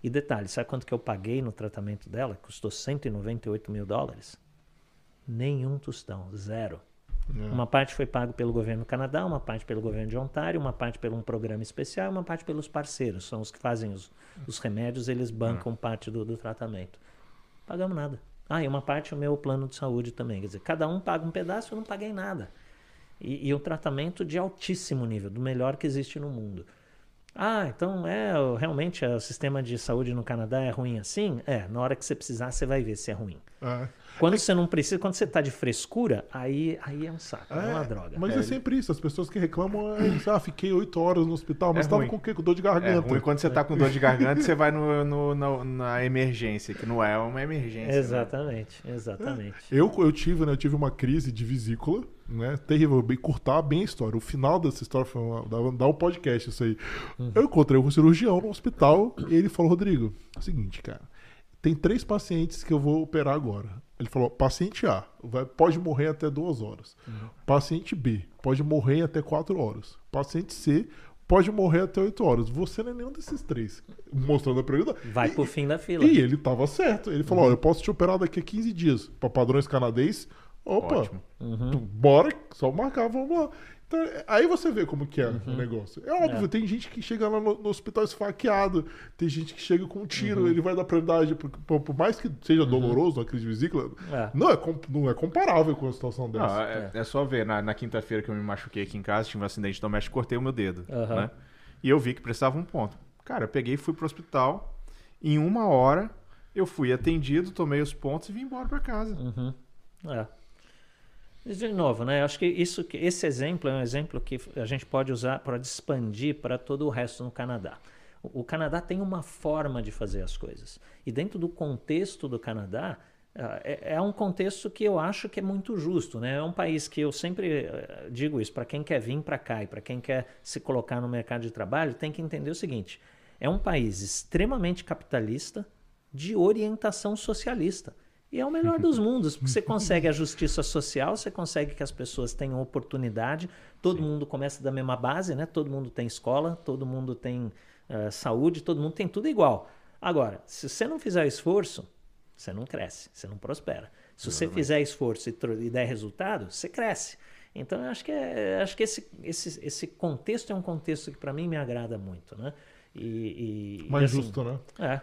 E detalhe, sabe quanto que eu paguei no tratamento dela? Custou 198 mil dólares. Nenhum tostão, zero. É. Uma parte foi pago pelo governo do Canadá, uma parte pelo governo de Ontário, uma parte pelo um programa especial, uma parte pelos parceiros. São os que fazem os, os remédios, eles bancam parte do, do tratamento. Pagamos nada. Ah, e uma parte é o meu plano de saúde também. Quer dizer, cada um paga um pedaço, eu não paguei nada. E, e um tratamento de altíssimo nível, do melhor que existe no mundo. Ah, então é realmente o sistema de saúde no Canadá é ruim assim? É, na hora que você precisar, você vai ver se é ruim. É. Quando você não precisa, quando você tá de frescura, aí, aí é um saco, é, uma droga. Mas é, sempre isso. As pessoas que reclamam é. Ah, fiquei oito horas no hospital, mas É tava ruim. com o quê? Com dor de É garganta. ruim quando você tá com dor de garganta, você vai no, no- na, na emergência, que não é uma emergência. né? Exatamente, exatamente. Eu, eu tive, né? Eu tive uma crise de vesícula, né? Terrível, bem curtar bem a história. O final dessa história foi uma, dá, dá um podcast isso aí. Eu encontrei um cirurgião no hospital e ele falou, Rodrigo, é o seguinte, cara, tem três pacientes que eu vou operar agora. Ele falou, paciente A vai, pode morrer até duas horas. Paciente B pode morrer até quatro horas. Paciente C pode morrer até oito horas. Você não é nenhum desses três. Mostrando a prioridade. Vai E- pro fim da fila. e ele tava certo. Ele falou: Ó, eu posso te operar daqui a 15 dias. Para padrões canadenses. Opa, Ótimo. bora, só marcar, vamos lá. Então, é- aí você vê como que é Uhum. o negócio. É óbvio, tem gente que chega lá no, no hospital esfaqueado, tem gente que chega com um tiro, Uhum. ele vai dar prioridade. Por, por- por mais que seja doloroso a crise de vesícula, É. não, é, não é comparável com a situação Não, dessa. é, é só ver, na, na quinta-feira que eu me machuquei aqui em casa, tive um acidente doméstico, cortei o meu dedo, né? E eu vi que precisava um ponto. Cara, eu peguei e fui pro hospital, em uma hora eu fui atendido, tomei os pontos e vim embora pra casa. Uhum. É. De novo, né? Acho que isso, esse exemplo é um exemplo que a gente pode usar para expandir para todo o resto no Canadá. O, o Canadá tem uma forma de fazer as coisas. E dentro do contexto do Canadá, ah, é, é um contexto que eu acho que é muito justo, né? É um país que eu sempre eh, digo isso para quem quer vir para cá e para quem quer se colocar no mercado de trabalho, tem que entender o seguinte: é um país extremamente capitalista de orientação socialista. E é o melhor dos [laughs] mundos, porque você consegue a justiça social, você consegue que as pessoas tenham oportunidade, todo mundo começa da mesma base, né? Todo mundo tem escola, todo mundo tem eh, saúde, todo mundo tem tudo igual. Agora, se você não fizer esforço, você não cresce, você não prospera. Se você fizer esforço e, e der resultado, você cresce. Então, eu acho que, é, acho que esse, esse, esse contexto é um contexto que para mim me agrada muito, né? E, e- Mais e, assim, justo, né? É,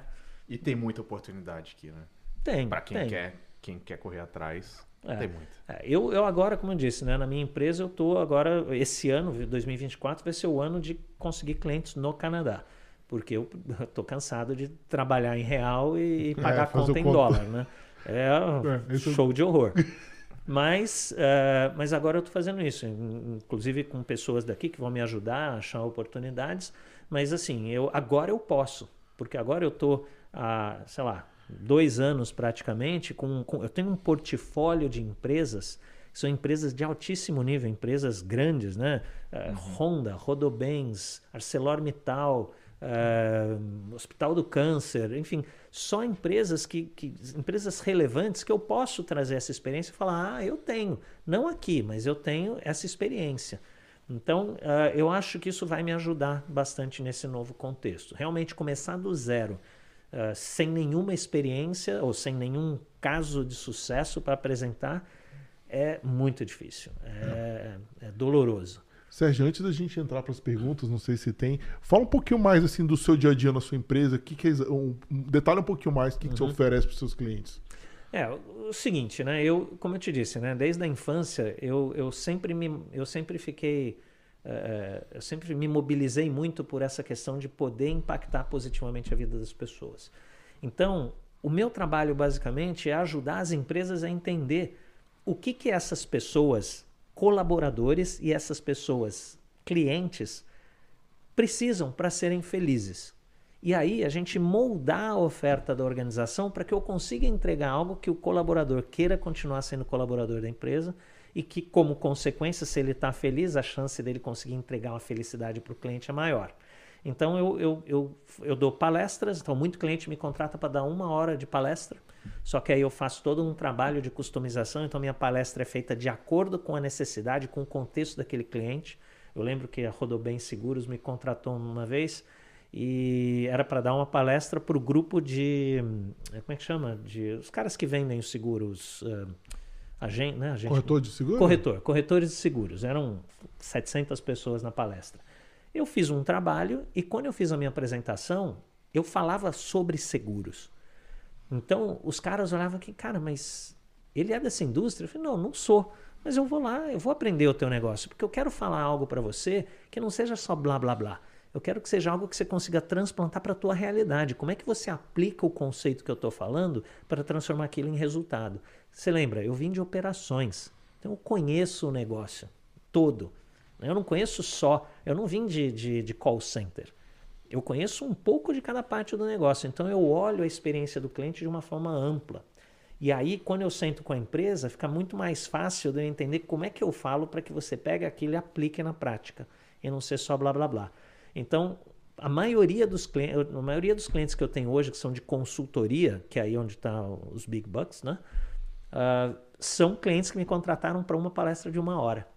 E tem muita oportunidade aqui, né? Tem. Pra quem tem. quer, quem quer correr atrás, É. tem muito. É, eu, eu agora, como eu disse, né, na minha empresa, eu estou agora, esse ano, 2024, vai ser o ano de conseguir clientes no Canadá. Porque eu [laughs] estou cansado de trabalhar em real e, e [laughs] pagar a fazer conta em conta. dólar, né? É, [laughs] É, show de horror. Mas, eh, mas agora eu estou fazendo isso, in- inclusive com pessoas daqui que vão me ajudar a achar oportunidades. Mas assim, eu agora eu posso, porque agora eu estou há, sei lá, dois anos praticamente, com, com- eu tenho um portfólio de empresas que são empresas de altíssimo nível, empresas grandes, né? Eh, Honda, Rodobens, ArcelorMittal, eh, Hospital do Câncer, enfim, só empresas que, que empresas relevantes que eu posso trazer essa experiência e falar, ah, eu tenho, não aqui, mas eu tenho essa experiência. Então, ah, eu acho que isso vai me ajudar bastante nesse novo contexto. Realmente começar do zero, ah, sem nenhuma experiência ou sem nenhum caso de sucesso para apresentar, é muito difícil, é, é doloroso. Sérgio, antes da gente entrar para as perguntas, não sei se tem, fala um pouquinho mais assim do seu dia a dia na sua empresa, que que é, um, detalhe um pouquinho mais o que, que você oferece para os seus clientes. É, o, o seguinte, né? Eu, como eu te disse, né? Desde a infância, eu, eu sempre me, eu sempre fiquei, eh, eu sempre me mobilizei muito por essa questão de poder impactar positivamente a vida das pessoas. Então, o meu trabalho basicamente é ajudar as empresas a entender o que que essas pessoas, colaboradores e essas pessoas, clientes, precisam para serem felizes. E aí a gente moldar a oferta da organização para que eu consiga entregar algo que o colaborador queira continuar sendo colaborador da empresa e que, como consequência, se ele está feliz, a chance dele conseguir entregar uma felicidade para o cliente é maior. Então eu, eu, eu, eu dou palestras, então muito cliente me contrata para dar uma hora de palestra, só que aí eu faço todo um trabalho de customização, então minha palestra é feita de acordo com a necessidade, com o contexto daquele cliente. Eu lembro que a Rodobem Seguros me contratou uma vez e era para dar uma palestra para o grupo de. Como é que chama? De, os caras que vendem os seguros. Uh, agente, né? agente, corretor de seguros? Corretor, corretores de seguros. Eram 700 pessoas na palestra. Eu fiz um trabalho e quando eu fiz a minha apresentação, eu falava sobre seguros. Então os caras olhavam que, cara, mas ele é dessa indústria? Eu falei, não, não sou. Mas eu vou lá, eu vou aprender o teu negócio, porque eu quero falar algo para você que não seja só blá blá blá. Eu quero que seja algo que você consiga transplantar para a tua realidade. Como é que você aplica o conceito que eu estou falando para transformar aquilo em resultado? Você lembra? Eu vim de operações, então eu conheço o negócio todo. Eu não conheço só, eu não vim de, de, de call center. Eu conheço um pouco de cada parte do negócio, então eu olho a experiência do cliente de uma forma ampla. E aí, quando eu sento com a empresa, fica muito mais fácil de eu entender como é que eu falo para que você pegue aquilo e aplique na prática, e não ser só blá blá blá. Então, a maioria dos clientes, a maioria dos clientes que eu tenho hoje, que são de consultoria, que é aí onde estão tá os big bucks, né? Uh, são clientes que me contrataram para uma palestra de uma hora.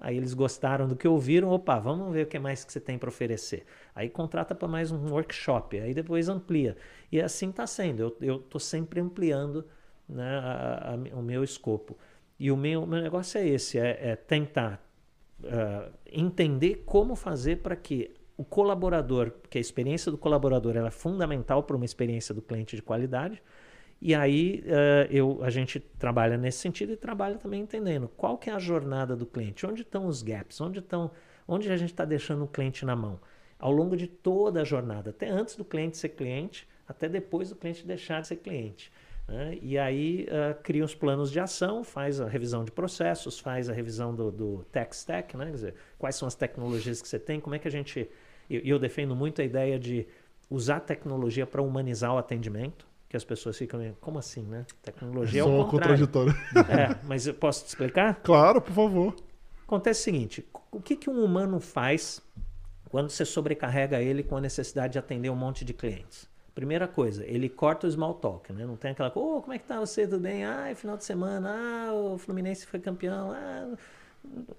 Aí eles gostaram do que ouviram, opa, vamos ver o que mais que você tem para oferecer. Aí contrata para mais um workshop, aí depois amplia. E assim está sendo, eu estou sempre ampliando né, a, a, o meu escopo. E o meu, meu negócio é esse, é, é tentar uh, entender como fazer para que o colaborador, porque a experiência do colaborador é fundamental para uma experiência do cliente de qualidade, e aí uh, eu, a gente trabalha nesse sentido e trabalha também entendendo qual que é a jornada do cliente, onde estão os gaps, onde, estão, onde a gente está deixando o cliente na mão, ao longo de toda a jornada, até antes do cliente ser cliente, até depois do cliente deixar de ser cliente. Né? E aí uh, cria os planos de ação, faz a revisão de processos, faz a revisão do, do tech stack, né? Quer dizer, quais são as tecnologias que você tem, como é que a gente. E eu, eu, defendo muito a ideia de usar tecnologia para humanizar o atendimento, que as pessoas ficam, como assim, né? Tecnologia é o contrário. [laughs] É, mas eu posso te explicar? Claro, por favor. Acontece o seguinte, o que, que um humano faz quando você sobrecarrega ele com a necessidade de atender um monte de clientes? Primeira coisa, ele corta o small talk, né? Não tem aquela coisa, oh, como é que tá você, tudo bem? Ah, é final de semana, ah, o Fluminense foi campeão, ah...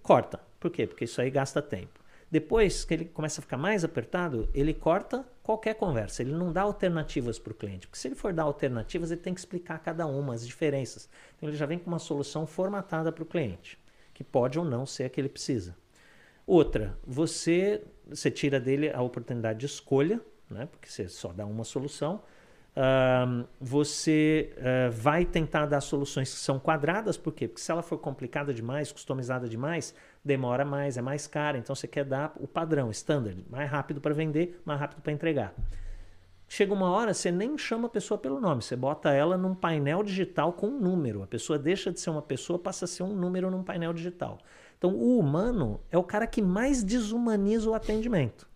Corta. Por quê? Porque isso aí gasta tempo. Depois que ele começa a ficar mais apertado, ele corta qualquer conversa. Ele não dá alternativas para o cliente. Porque se ele for dar alternativas, ele tem que explicar cada uma, as diferenças. Então ele já vem com uma solução formatada para o cliente, que pode ou não ser a que ele precisa. Outra, você, você tira dele a oportunidade de escolha né? porque você só dá uma solução. Uh, você uh, vai tentar dar soluções que são quadradas, por quê? Porque se ela for complicada demais, customizada demais, demora mais, é mais cara. Então você quer dar o padrão, standard, mais rápido para vender, mais rápido para entregar. Chega uma hora, você nem chama a pessoa pelo nome, você bota ela num painel digital com um número. A pessoa deixa de ser uma pessoa, passa a ser um número num painel digital. Então o humano é o cara que mais desumaniza o atendimento.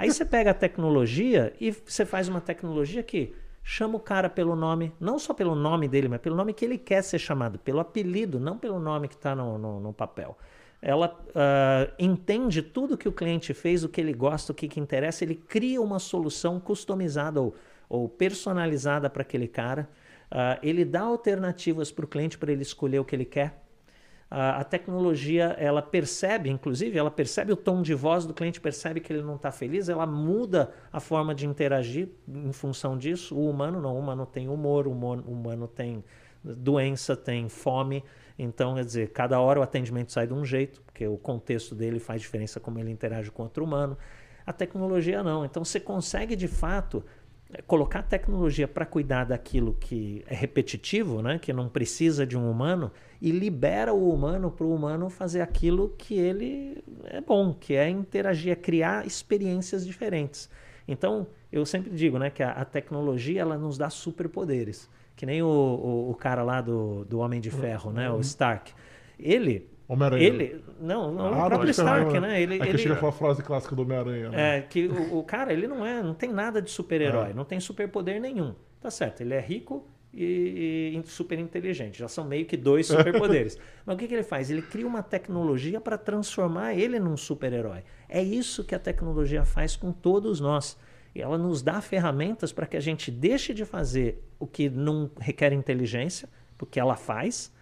Aí você pega a tecnologia e você faz uma tecnologia que chama o cara pelo nome, não só pelo nome dele, mas pelo nome que ele quer ser chamado, pelo apelido, não pelo nome que está no, no, no, papel. Ela uh, entende tudo que o cliente fez, o que ele gosta, o que, que interessa, ele cria uma solução customizada ou, ou personalizada para aquele cara. Uh, ele dá alternativas para o cliente para ele escolher o que ele quer a, tecnologia ela percebe, inclusive, ela percebe o tom de voz do cliente, percebe que ele não está feliz, ela muda a forma de interagir em função disso. O humano não, o humano tem humor, o humano tem doença, tem fome. Então, quer dizer, cada hora o atendimento sai de um jeito, porque o contexto dele faz diferença como ele interage com outro humano. A tecnologia não. Então, você consegue de fato colocar tecnologia para cuidar daquilo que é repetitivo, né, que não precisa de um humano, e libera o humano para o humano fazer aquilo que ele é bom, que é interagir, é criar experiências diferentes. Então, eu sempre digo né, que a, a tecnologia ela nos dá superpoderes. Que nem o, o, o, cara lá do, do Homem de Ferro, né, o uhum. Stark. Ele Homem-Aranha. Ele, não, não ah, o próprio Stark, né? Ele, Aqui ele, chega a frase clássica do Homem-Aranha. Né? É, que o, o, cara, ele não é, não tem nada de super-herói, é. não tem superpoder nenhum. Tá certo, ele é rico e, e super inteligente. Já são meio que dois [laughs] superpoderes. Mas o que, que ele faz? Ele cria uma tecnologia para transformar ele num super-herói. É isso que a tecnologia faz com todos nós. E ela nos dá ferramentas para que a gente deixe de fazer o que não requer inteligência, porque ela faz,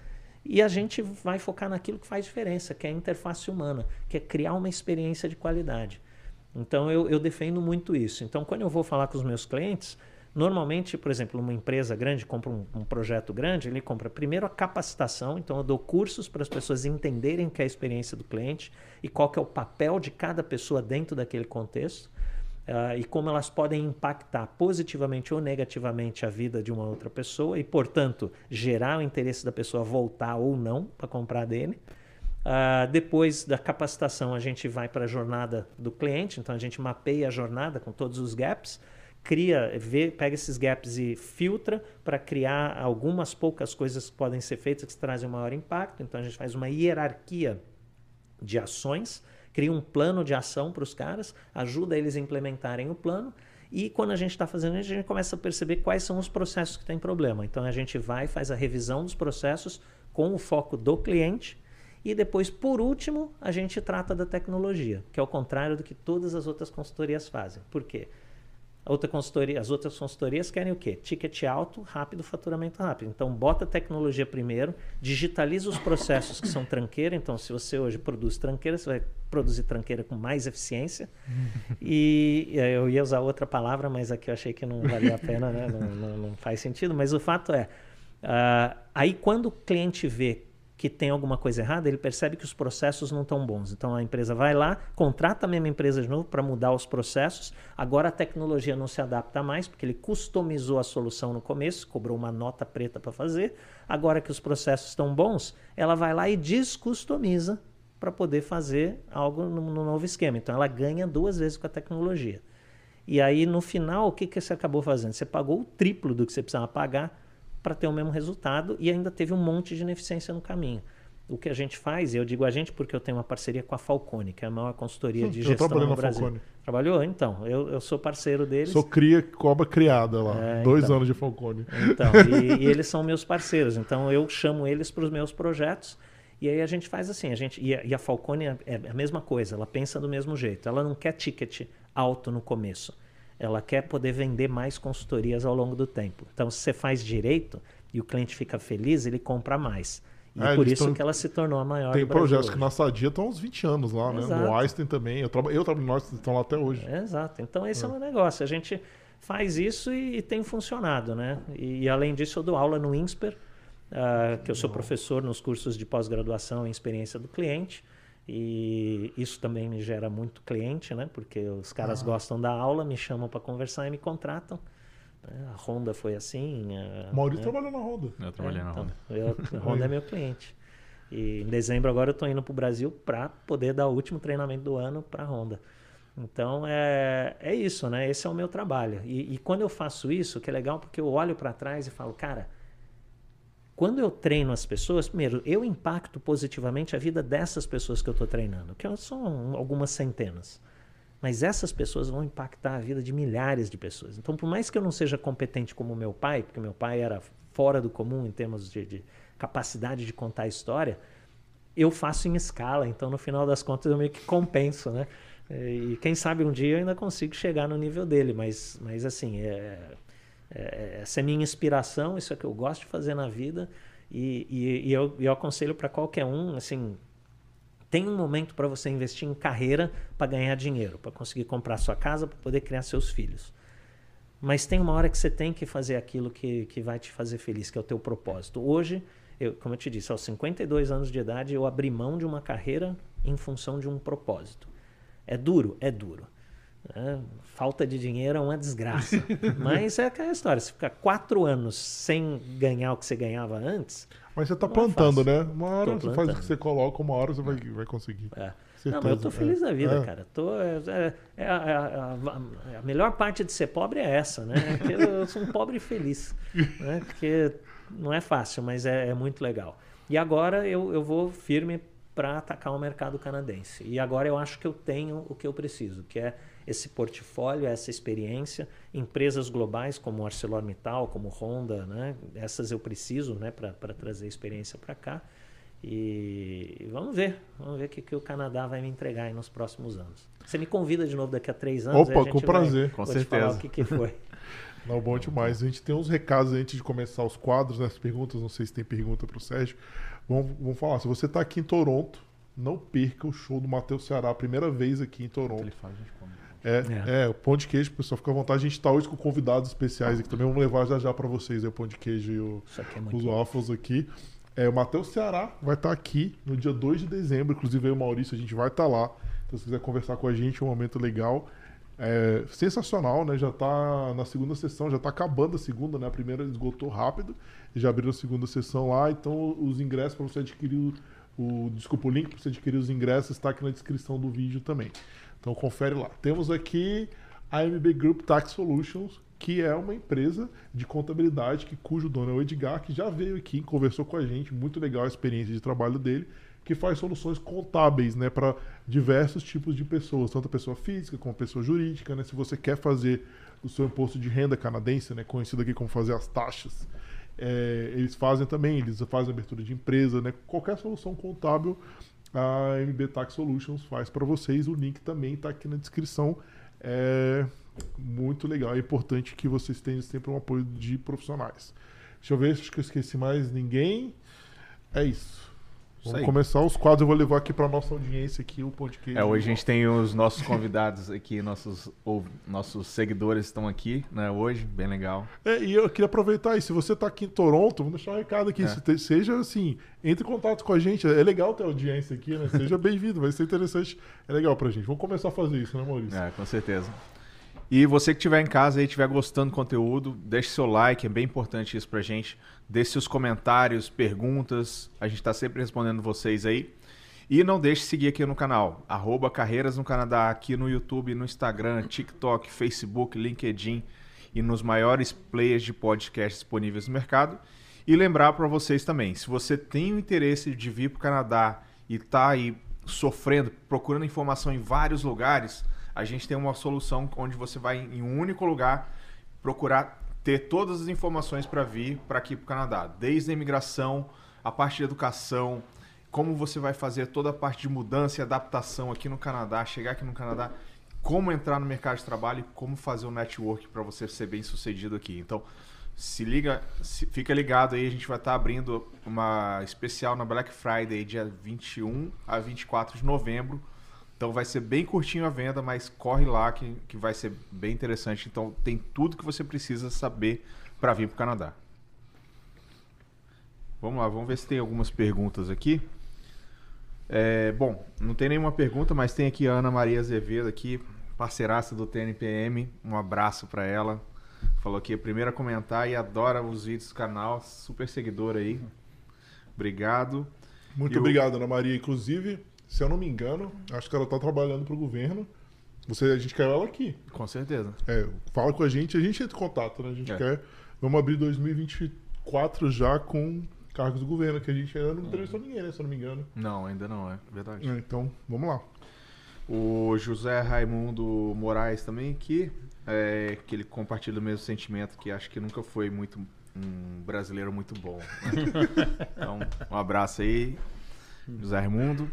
e a gente vai focar naquilo que faz diferença, que é a interface humana, que é criar uma experiência de qualidade. Então eu, eu defendo muito isso. Então quando eu vou falar com os meus clientes, Normalmente, por exemplo, uma empresa grande compra um, um, projeto grande, ele compra primeiro a capacitação, então eu dou cursos para as pessoas entenderem que é a experiência do cliente e qual que é o papel de cada pessoa dentro daquele contexto uh, e como elas podem impactar positivamente ou negativamente a vida de uma outra pessoa e, portanto, gerar o interesse da pessoa voltar ou não para comprar dele. Uh, depois da capacitação, a gente vai para a jornada do cliente, então a gente mapeia a jornada com todos os gaps cria, vê, pega esses gaps e filtra para criar algumas poucas coisas que podem ser feitas que trazem maior impacto. Então a gente faz uma hierarquia de ações, cria um plano de ação para os caras, ajuda eles a implementarem o plano. E quando a gente está fazendo isso, a gente começa a perceber quais são os processos que têm problema. Então a gente vai e faz a revisão dos processos com o foco do cliente. E depois, por último, a gente trata da tecnologia, que é o contrário do que todas as outras consultorias fazem. Por quê? Outra consultoria, as outras consultorias querem o quê? Ticket alto, rápido, faturamento rápido. Então, bota tecnologia primeiro, digitaliza os processos que são tranqueira. Então, se você hoje produz tranqueira, você vai produzir tranqueira com mais eficiência. e eu ia usar outra palavra, mas aqui eu achei que não valia a pena, né? não, não, não faz sentido. Mas o fato é, uh, aí quando o cliente vê que tem alguma coisa errada, ele percebe que os processos não estão bons. Então a empresa vai lá, contrata a mesma empresa de novo para mudar os processos. Agora a tecnologia não se adapta mais, porque ele customizou a solução no começo, cobrou uma nota preta para fazer. Agora que os processos estão bons, ela vai lá e descustomiza para poder fazer algo no, no, novo esquema. Então ela ganha duas vezes com a tecnologia. E aí no final, o que, que você acabou fazendo? Você pagou o triplo do que você precisava pagar para ter o mesmo resultado e ainda teve um monte de ineficiência no caminho. O que a gente faz, eu digo a gente porque eu tenho uma parceria com a Falcone, que é a maior consultoria hum, de gestão no Brasil. Falcone. Trabalhou? Então, eu, eu sou parceiro deles. Sou cria, cobra criada lá. É, Dois então, anos de Falcone. Então, e, e, eles são meus parceiros. Então, eu chamo eles para os meus projetos. E aí a gente faz assim, a gente e a, e a Falcone é, é a mesma coisa, ela pensa do mesmo jeito. Ela não quer ticket alto no começo ela quer poder vender mais consultorias ao longo do tempo. Então, se você faz direito e o cliente fica feliz, ele compra mais. E é, por isso tão... que ela se tornou a maior Tem projetos que na Sadia estão há uns 20 anos lá, né? No Einstein também. Eu, tra... eu trabalho no Einstein, estão lá até hoje. exato. Então, esse é. é um negócio. A gente faz isso e, e tem funcionado, né? E, e, além disso, eu dou aula no INSPER, uh, que eu sou professor nos cursos de pós-graduação em experiência do cliente. E isso também me gera muito cliente, né? Porque os caras ah. gostam da aula, me chamam para conversar e me contratam. É, a Honda foi assim. A, Maurício né? trabalhou na Honda. Eu trabalhei é, na então, Honda. Eu, a Honda é meu cliente. E em dezembro agora eu estou indo para o Brasil para poder dar o último treinamento do ano para a Honda. Então é, é isso, né? Esse é o meu trabalho. E, e quando eu faço isso, que é legal porque eu olho para trás e falo, cara, quando eu treino as pessoas, primeiro, eu impacto positivamente a vida dessas pessoas que eu estou treinando, que são algumas centenas. Mas essas pessoas vão impactar a vida de milhares de pessoas. Então, por mais que eu não seja competente como meu pai, porque meu pai era fora do comum em termos de, de capacidade de contar história, eu faço em escala. Então, no final das contas, eu meio que compenso, né? E quem sabe um dia eu ainda consigo chegar no nível dele, mas, mas assim, é, é, essa é minha inspiração, isso é que eu gosto de fazer na vida. E, e, e eu, eu aconselho para qualquer um, assim, tem um momento para você investir em carreira para ganhar dinheiro, para conseguir comprar sua casa, para poder criar seus filhos. Mas tem uma hora que você tem que fazer aquilo que, que vai te fazer feliz, que é o teu propósito. Hoje, eu, como eu te disse, aos 52 anos de idade, eu abri mão de uma carreira em função de um propósito. É duro? É duro. É, falta de dinheiro é uma desgraça. [laughs] Mas é aquela história. Se ficar quatro anos sem ganhar o que você ganhava antes. Mas você está é plantando, é né? Uma hora você faz o que você coloca, uma hora você vai, vai conseguir. É. Não, mas eu tô feliz da vida, é. cara. Tô, é, é, a, a, a, melhor parte de ser pobre é essa, né? Porque eu sou um [laughs] pobre feliz. Né? Porque não é fácil, mas é, muito legal. E agora eu, eu vou firme para atacar o mercado canadense. E agora eu acho que eu tenho o que eu preciso, que é esse portfólio, essa experiência. Empresas globais como ArcelorMittal, como Honda, né? essas eu preciso né? para trazer experiência para cá. E vamos ver, vamos ver o que, que o Canadá vai me entregar nos próximos anos. Você me convida de novo daqui a três anos. Opa, com prazer, com certeza. o que, que foi. [laughs] Não, bom demais. A gente tem uns recados antes de começar os quadros, né, as perguntas. Não sei se tem pergunta para o Sérgio. Vamos, vamos falar. Se você está aqui em Toronto, não perca o show do Matheus Ceará, primeira vez aqui em Toronto. Ele faz, a gente come. É, é, o pão de queijo, pessoal, fica à vontade. A gente tá hoje com convidados especiais aqui também. Vamos levar já já pra vocês aí, o pão de queijo e o- é os waffles aqui. É, o Matheus Ceará vai estar aqui no dia 2 de dezembro. Inclusive, eu e o Maurício, a gente vai estar lá. Então, se quiser conversar com a gente, é um momento legal. É, sensacional, né? Já tá na segunda sessão, já tá acabando a segunda, né? A primeira esgotou rápido. Já abriram a segunda sessão lá. Então, os ingressos para você adquirir o, o- Desculpa, o link para você adquirir os ingressos está aqui na descrição do vídeo também. Então, confere lá. Temos aqui a MB Group Tax Solutions, que é uma empresa de contabilidade que cujo dono é o Edgar, que já veio aqui, conversou com a gente, muito legal a experiência de trabalho dele, que faz soluções contábeis, né, para diversos tipos de pessoas, tanto pessoa física como pessoa jurídica, né? Se você quer fazer o seu imposto de renda canadense, né, conhecido aqui como fazer as taxas, é, eles fazem também, eles fazem abertura de empresa, né? Qualquer solução contábil, a MB Tax Solutions faz para vocês. O link também está aqui na descrição. É muito legal. É importante que vocês tenham sempre um apoio de profissionais. Deixa eu ver, que eu esqueci mais ninguém. É isso. Vamos começar os quadros. Eu vou levar aqui para nossa audiência aqui o podcast. É, hoje a gente tem os nossos convidados aqui, nossos, ou, nossos seguidores estão aqui, né, hoje, bem legal. É, e eu queria aproveitar aí, se você está aqui em Toronto, vamos deixar um recado aqui. É. Seja assim, entre em contato com a gente. É legal ter audiência aqui, né? Seja [laughs] bem-vindo, vai ser interessante. É legal pra gente. Vamos começar a fazer isso, né, Maurício? É, com certeza. E você que estiver em casa e estiver gostando do conteúdo, deixe seu like, é bem importante isso pra gente. Deixe seus comentários, perguntas, a gente está sempre respondendo vocês aí. E não deixe de seguir aqui no canal, arroba Carreiras no Canadá, aqui no YouTube, no Instagram, TikTok, Facebook, LinkedIn e nos maiores players de podcast disponíveis no mercado. E lembrar para vocês também, se você tem o interesse de vir para o Canadá e está aí sofrendo, procurando informação em vários lugares, a gente tem uma solução onde você vai em um único lugar procurar ter todas as informações para vir para aqui para o Canadá, desde a imigração, a parte de educação, como você vai fazer toda a parte de mudança e adaptação aqui no Canadá, chegar aqui no Canadá, como entrar no mercado de trabalho como fazer o network para você ser bem sucedido aqui. Então, se liga, se- fica ligado aí, a gente vai estar abrindo uma especial na Black Friday, dia 21 a 24 de novembro. Então vai ser bem curtinho a venda, mas corre lá que, que vai ser bem interessante. Então tem tudo que você precisa saber para vir para o Canadá. Vamos lá, vamos ver se tem algumas perguntas aqui. É, bom, não tem nenhuma pergunta, mas tem aqui a Ana Maria Azevedo aqui, parceiraça do TNPM. Um abraço para ela. Falou que é a primeira a comentar e adora os vídeos do canal, super seguidora aí. Obrigado. Muito E o- obrigado, Ana Maria. Inclusive, se eu não me engano, acho que ela está trabalhando para o governo. Você, a gente quer ela aqui. Com certeza. É, fala com a gente, a gente entra em contato, né? A gente É. quer. Vamos abrir 2024 já com cargos do governo, que a gente ainda não entrevistou ninguém, né? Se eu não me engano. Não, ainda não, é verdade. É, então, vamos lá. O José Raimundo Moraes também aqui, é, que ele compartilha o mesmo sentimento, que acho que nunca foi muito um brasileiro muito bom. né? [laughs] então, um abraço aí, José Raimundo.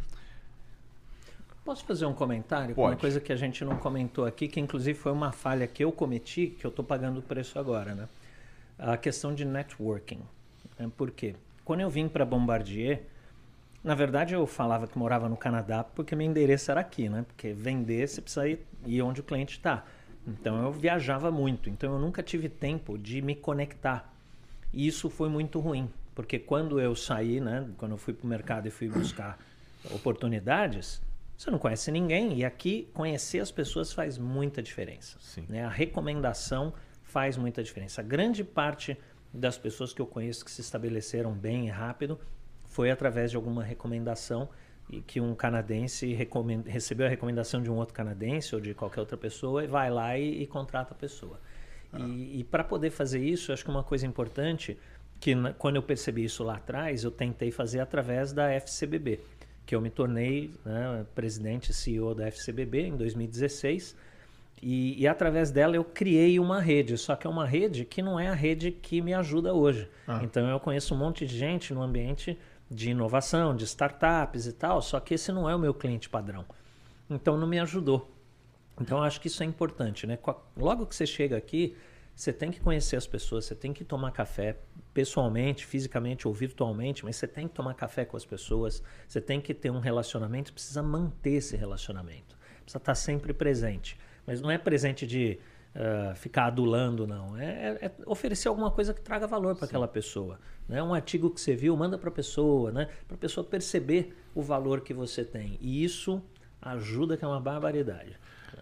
Posso fazer um comentário? com Uma Pode. coisa que a gente não comentou aqui, que inclusive foi uma falha que eu cometi, que eu estou pagando o preço agora, né? A questão de networking. É, Por quê? Quando eu vim para Bombardier, na verdade eu falava que morava no Canadá porque meu endereço era aqui, né? Porque vender você precisa ir, ir onde o cliente está. Então eu viajava muito, então eu nunca tive tempo de me conectar. E isso foi muito ruim, porque quando eu saí, né, quando eu fui para o mercado e fui buscar oportunidades, você não conhece ninguém e aqui conhecer as pessoas faz muita diferença. Sim. né? A recomendação faz muita diferença. A grande parte das pessoas que eu conheço que se estabeleceram bem e rápido foi através de alguma recomendação e que um canadense recebeu a recomendação de um outro canadense ou de qualquer outra pessoa e vai lá e, e contrata a pessoa. E, e para poder fazer isso, acho que uma coisa importante que na- quando eu percebi isso lá atrás, eu tentei fazer através da FCBB, que eu me tornei né, presidente e CEO da FCBB em 2016. E, e através dela eu criei uma rede, só que é uma rede que não é a rede que me ajuda hoje. Ah. Então eu conheço um monte de gente no ambiente de inovação, de startups e tal, só que esse não é o meu cliente padrão. Então não me ajudou. Então eu acho que isso é importante, né? Logo que você chega aqui, Você tem que conhecer as pessoas, você tem que tomar café pessoalmente, fisicamente ou virtualmente, mas você tem que tomar café com as pessoas, você tem que ter um relacionamento, precisa manter esse relacionamento, precisa estar sempre presente. Mas não é presente de uh, ficar adulando, não. É, é, é, oferecer alguma coisa que traga valor para aquela pessoa. Né? Um artigo que você viu, manda para a pessoa, né? para a pessoa perceber o valor que você tem. E isso ajuda, que é uma barbaridade.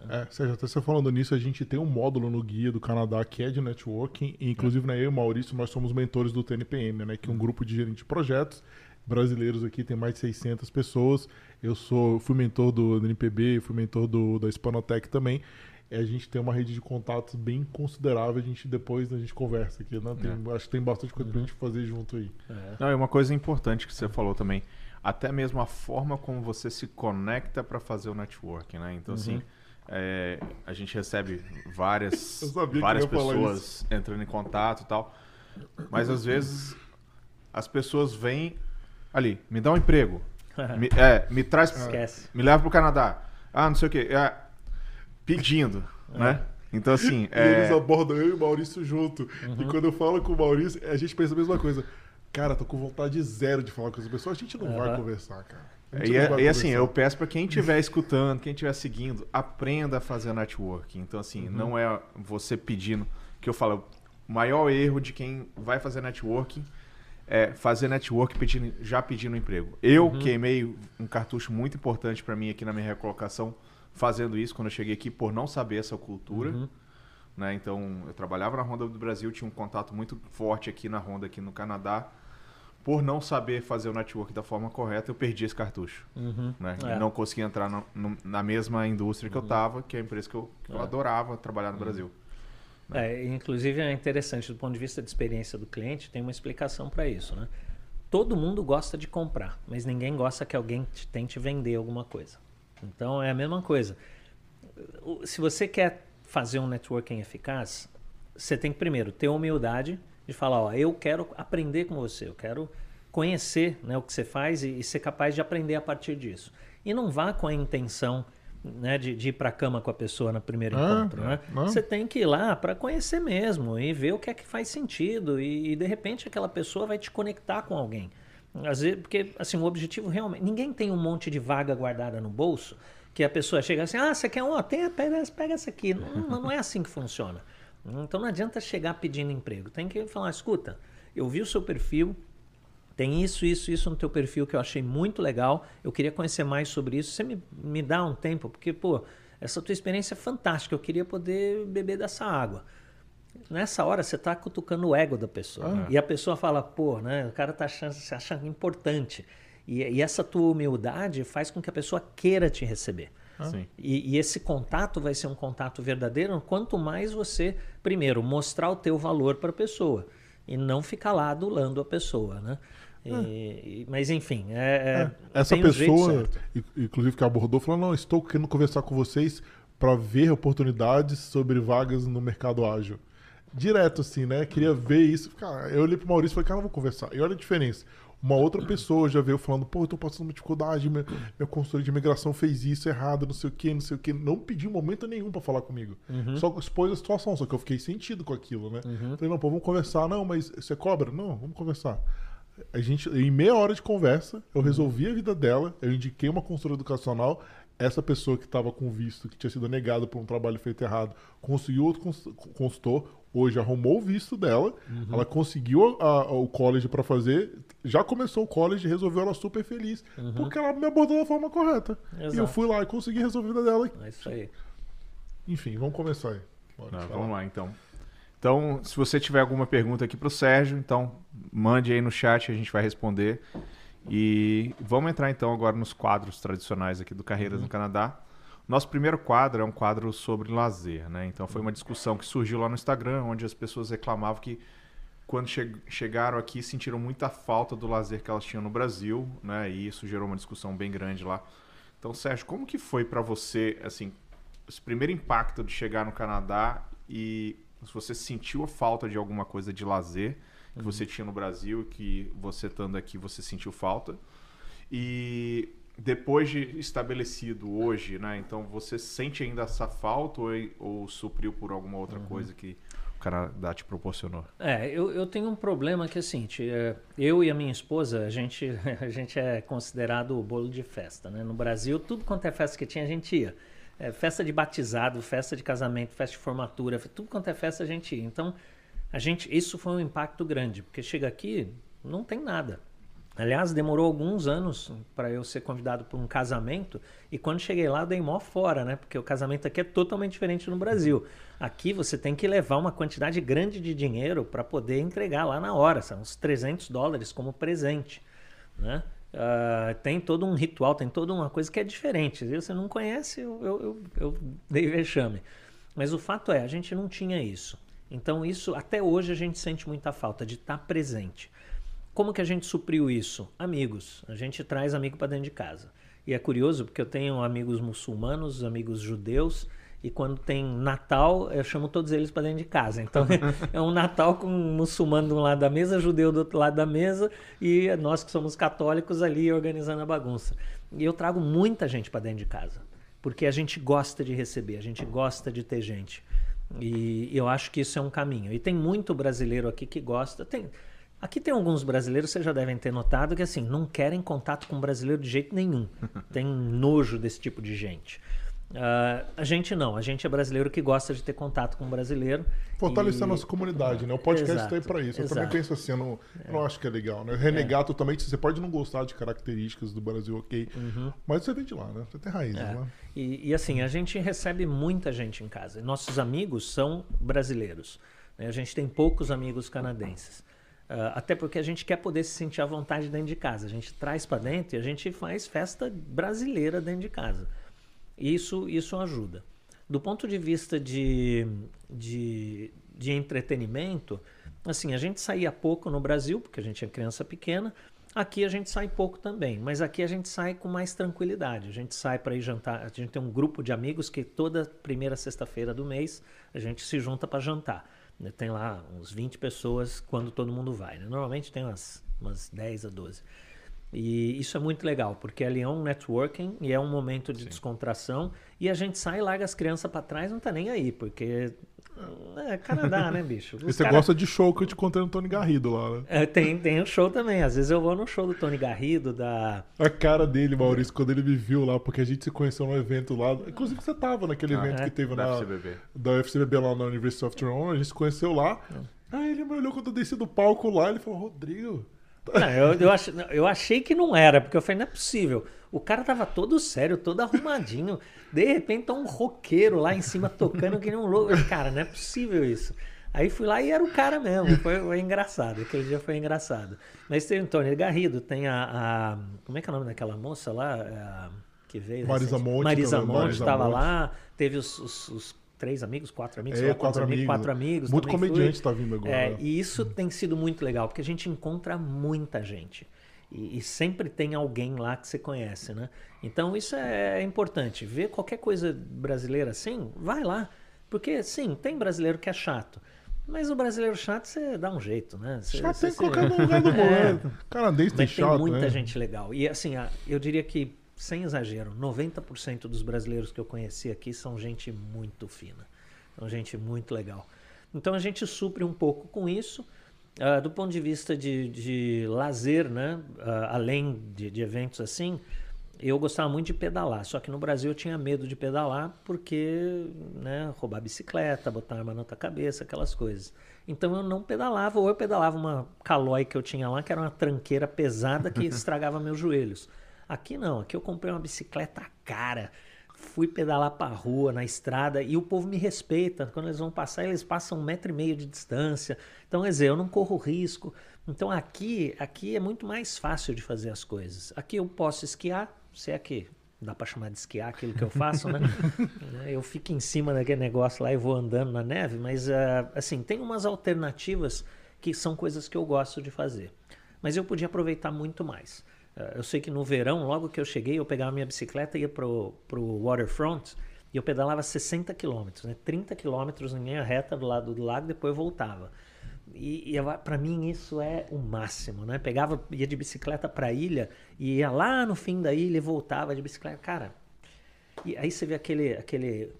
É, Sérgio, até você falando nisso, a gente tem um módulo no guia do Canadá que é de networking, e inclusive né, eu e o Maurício, nós somos mentores do TNPM, né, que é um grupo de gerentes de projetos brasileiros aqui, tem mais de 600 pessoas. Eu sou, fui mentor do, NPB, fui mentor do, da Spanotec também. E a gente tem uma rede de contatos bem considerável. A gente depois a gente conversa aqui, né? Tem, é. Acho que tem bastante coisa pra gente fazer junto aí. É. Não, é uma coisa importante que você falou também. Até mesmo a forma como você se conecta para fazer o networking, né? Então, assim, uhum. assim, é, a gente recebe várias, [laughs] várias pessoas entrando em contato e tal. Mas às vezes as pessoas vêm ali, me dá um emprego. [laughs] me, é, me traz. Esquece. Me leva pro Canadá. Ah, não sei o quê. É, pedindo, é. né? Então, assim. É... Eles abordam eu e o Maurício junto. Uhum. E quando eu falo com o Maurício, a gente pensa a mesma coisa. Cara, tô com vontade zero de falar com as pessoas. A gente não uhum. vai conversar, cara. E, é, e, assim, eu peço para quem estiver escutando, quem estiver seguindo, aprenda a fazer networking. Então, assim, uhum. não é você pedindo. Que eu falo, o maior erro de quem vai fazer networking é fazer network pedindo, já pedindo emprego. Eu uhum. queimei um cartucho muito importante para mim aqui na minha recolocação, fazendo isso quando eu cheguei aqui, por não saber essa cultura. Uhum. Né? Então, eu trabalhava na Honda do Brasil, tinha um contato muito forte aqui na Honda, aqui no Canadá por não saber fazer o network da forma correta, eu perdi esse cartucho. Uhum. Né? É. Não consegui entrar no, no, na mesma indústria que uhum. eu estava, que é a empresa que eu, que eu é. adorava trabalhar no uhum. Brasil. Né? É, inclusive é interessante do ponto de vista de experiência do cliente, tem uma explicação para isso. Né? Todo mundo gosta de comprar, mas ninguém gosta que alguém te tente vender alguma coisa. Então é a mesma coisa. Se você quer fazer um networking eficaz, você tem que primeiro ter humildade de falar, ó, eu quero aprender com você, eu quero conhecer né, o que você faz e, e, ser capaz de aprender a partir disso. E não vá com a intenção né, de, de ir para a cama com a pessoa no primeiro ah, encontro. Né? Você tem que ir lá para conhecer mesmo e ver o que é que faz sentido e, e, de repente aquela pessoa vai te conectar com alguém. Às vezes, porque assim, o objetivo realmente. Ninguém tem um monte de vaga guardada no bolso que a pessoa chega assim, ah, você quer um? Tem, pega, pega essa aqui. Não, não é assim que funciona. Então não adianta chegar pedindo emprego. Tem que falar, escuta, eu vi o seu perfil, tem isso, isso, isso no teu perfil que eu achei muito legal. Eu queria conhecer mais sobre isso. Você me, me dá um tempo, porque, pô, essa tua experiência é fantástica. Eu queria poder beber dessa água. Nessa hora você está cutucando o ego da pessoa. Ah. E a pessoa fala, pô, né? O cara está achando, se achando importante. E, e essa tua humildade faz com que a pessoa queira te receber. E, e, esse contato vai ser um contato verdadeiro quanto mais você, primeiro, mostrar o teu valor para a pessoa e não ficar lá adulando a pessoa, né? E, é. mas enfim, é, é, essa pessoa, inclusive que abordou, falou: não, estou querendo conversar com vocês para ver oportunidades sobre vagas no mercado ágil. Direto assim, né? Queria ver isso. Cara, eu olhei pro Maurício e falei, cara, vou conversar. E olha a diferença. Uma outra pessoa já veio falando, pô, eu tô passando uma dificuldade, meu, meu consultor de imigração fez isso errado, não sei o que, não sei o que. Não pediu momento nenhum para falar comigo. Uhum. Só expôs a situação, só que eu fiquei sentido com aquilo, né? Uhum. Falei, não, pô, vamos conversar. Não, mas você cobra? Não, vamos conversar. A gente, em meia hora de conversa, eu uhum. resolvi a vida dela, eu indiquei uma consultora educacional, essa pessoa que estava com visto, que tinha sido negado por um trabalho feito errado, conseguiu outro consultor, hoje arrumou o visto dela, uhum. ela conseguiu a, a, o college para fazer, já começou o college resolveu ela super feliz, uhum. porque ela me abordou da forma correta. Exato. E eu fui lá e consegui resolver a vida dela. É isso aí. Enfim, vamos começar aí. Não, vamos lá então. Então, se você tiver alguma pergunta aqui para o Sérgio, então mande aí no chat, a gente vai responder. E vamos entrar então agora nos quadros tradicionais aqui do Carreiras uhum. no Canadá. Nosso primeiro quadro é um quadro sobre lazer, né? Então foi uma discussão que surgiu lá no Instagram, onde as pessoas reclamavam que quando che chegaram aqui sentiram muita falta do lazer que elas tinham no Brasil, né? E isso gerou uma discussão bem grande lá. Então, Sérgio, como que foi para você, assim, esse primeiro impacto de chegar no Canadá e se você sentiu a falta de alguma coisa de lazer que uhum. você tinha no Brasil e que você estando aqui você sentiu falta? E depois de estabelecido hoje, né? Então você sente ainda essa falta ou, ou supriu por alguma outra uhum. coisa que o Canadá te proporcionou? É, eu, eu tenho um problema que é assim, eu e a minha esposa, a gente, [laughs] a gente é considerado o bolo de festa, né? No Brasil, tudo quanto é festa que tinha, a gente ia. É, festa de batizado, festa de casamento, festa de formatura, tudo quanto é festa a gente ia. Então, a gente, isso foi um impacto grande, porque chega aqui, não tem nada. Aliás, demorou alguns anos para eu ser convidado para um casamento e quando cheguei lá dei mó fora, né? Porque o casamento aqui é totalmente diferente no Brasil. Aqui você tem que levar uma quantidade grande de dinheiro para poder entregar lá na hora, são uns 300 dólares como presente, né? Uh, tem todo um ritual, tem toda uma coisa que é diferente. Se você não conhece, eu, eu, eu, eu dei vexame. Mas o fato é, a gente não tinha isso. Então isso, até hoje a gente sente muita falta de estar tá presente. Como que a gente supriu isso? Amigos. A gente traz amigo para dentro de casa. E é curioso porque eu tenho amigos muçulmanos, amigos judeus, e quando tem Natal, eu chamo todos eles para dentro de casa. Então [laughs] é um Natal com um muçulmano de um lado da mesa, judeu do outro lado da mesa, e nós que somos católicos ali organizando a bagunça. E eu trago muita gente para dentro de casa, porque a gente gosta de receber, a gente gosta de ter gente. E eu acho que isso é um caminho. E tem muito brasileiro aqui que gosta. Tem, Aqui tem alguns brasileiros, vocês já devem ter notado, que assim, não querem contato com brasileiro de jeito nenhum. [laughs] Tem nojo desse tipo de gente. Uh, a gente não, a gente é brasileiro que gosta de ter contato com brasileiro. Fortalecer e... a nossa comunidade, né? O podcast está aí para isso. Eu também penso assim, eu não, eu não acho que é legal, né? Renegar é. totalmente, você pode não gostar de características do Brasil, ok, uhum. mas você vem de lá, né? Você tem raízes é. lá. E, e, assim, a gente recebe muita gente em casa. Nossos amigos são brasileiros. Né? A gente tem poucos amigos canadenses. Uh, até porque a gente quer poder se sentir à vontade dentro de casa. A gente traz para dentro e a gente faz festa brasileira dentro de casa. Isso, isso ajuda. Do ponto de vista de, de, de entretenimento, assim, a gente saía pouco no Brasil, porque a gente é criança pequena. Aqui a gente sai pouco também, mas aqui a gente sai com mais tranquilidade. A gente sai para ir jantar. A gente tem um grupo de amigos que toda primeira sexta-feira do mês a gente se junta para jantar. Né, tem lá uns 20 pessoas quando todo mundo vai. Né? Normalmente tem umas, umas 10 a 12. E isso é muito legal, porque ali é um networking e é um momento de Sim. descontração. E a gente sai, larga as crianças para trás, não tá nem aí, porque é Canadá, né, bicho? Os e você cara... gosta de show que eu te contei no Tony Garrido lá, né? É, tem, tem o show também. Às vezes eu vou no show do Tony Garrido, da. A cara dele, Maurício, quando ele me viu lá, porque a gente se conheceu num evento lá. Inclusive você tava naquele ah, evento é? que teve da na. FCBB. Da FCBB lá na University of Toronto. A gente se conheceu lá. É. Aí ele me olhou quando eu desci do palco lá, ele falou, Rodrigo. Não, eu, eu, ach, eu achei que não era, porque eu falei, não é possível. O cara tava todo sério, todo arrumadinho. De repente tá um roqueiro lá em cima tocando que nem um louco. Cara, não é possível isso. Aí fui lá e era o cara mesmo. Foi, foi engraçado. Aquele dia foi engraçado. Mas tem o Tony Garrido, tem a, a, Como é que é o nome daquela moça lá? É a, que veio. Marisa Monte. Marisa Monte estava lá. Teve os, os, os três amigos, quatro amigos, é, quatro, amigos, quatro amigos. Muito comediante está vindo agora. É, e isso tem sido muito legal, porque a gente encontra muita gente. E, e, sempre tem alguém lá que você conhece, né? Então isso é importante. Ver qualquer coisa brasileira assim, vai lá. Porque, sim, tem brasileiro que é chato. Mas o brasileiro chato, você dá um jeito, né? Cê, chato tem qualquer [laughs] lugar do mundo. É. Canadense tem chato, tem muita né? gente legal. E assim, eu diria que sem exagero, 90% dos brasileiros que eu conheci aqui são gente muito fina. São gente muito legal. Então a gente supre um pouco com isso. Uh, do ponto de vista de, de lazer, né? Uh, além de, de, eventos assim, eu gostava muito de pedalar. Só que no Brasil eu tinha medo de pedalar porque né, roubar bicicleta, botar arma na tua cabeça, aquelas coisas. Então eu não pedalava, ou eu pedalava uma calói que eu tinha lá, que era uma tranqueira pesada que [laughs] estragava meus joelhos. Aqui não, aqui eu comprei uma bicicleta cara, fui pedalar pra rua, na estrada, e o povo me respeita. Quando eles vão passar, eles passam um metro e meio de distância. Então, quer dizer, eu não corro risco. Então aqui, aqui é muito mais fácil de fazer as coisas. Aqui eu posso esquiar, se é que dá para chamar de esquiar aquilo que eu faço, né? [laughs] eu fico em cima daquele negócio lá e vou andando na neve, mas uh, assim, tem umas alternativas que são coisas que eu gosto de fazer. Mas eu podia aproveitar muito mais. Eh, eu sei que no verão, logo que eu cheguei, eu pegava minha bicicleta e ia pro, pro waterfront e eu pedalava 60 quilômetros, né? 30 quilômetros em linha reta do lado do lago, depois eu voltava. E, e para mim isso é o máximo, né? Pegava, ia de bicicleta para a ilha e ia lá no fim da ilha e voltava de bicicleta. Cara, e aí você vê aquele, aquele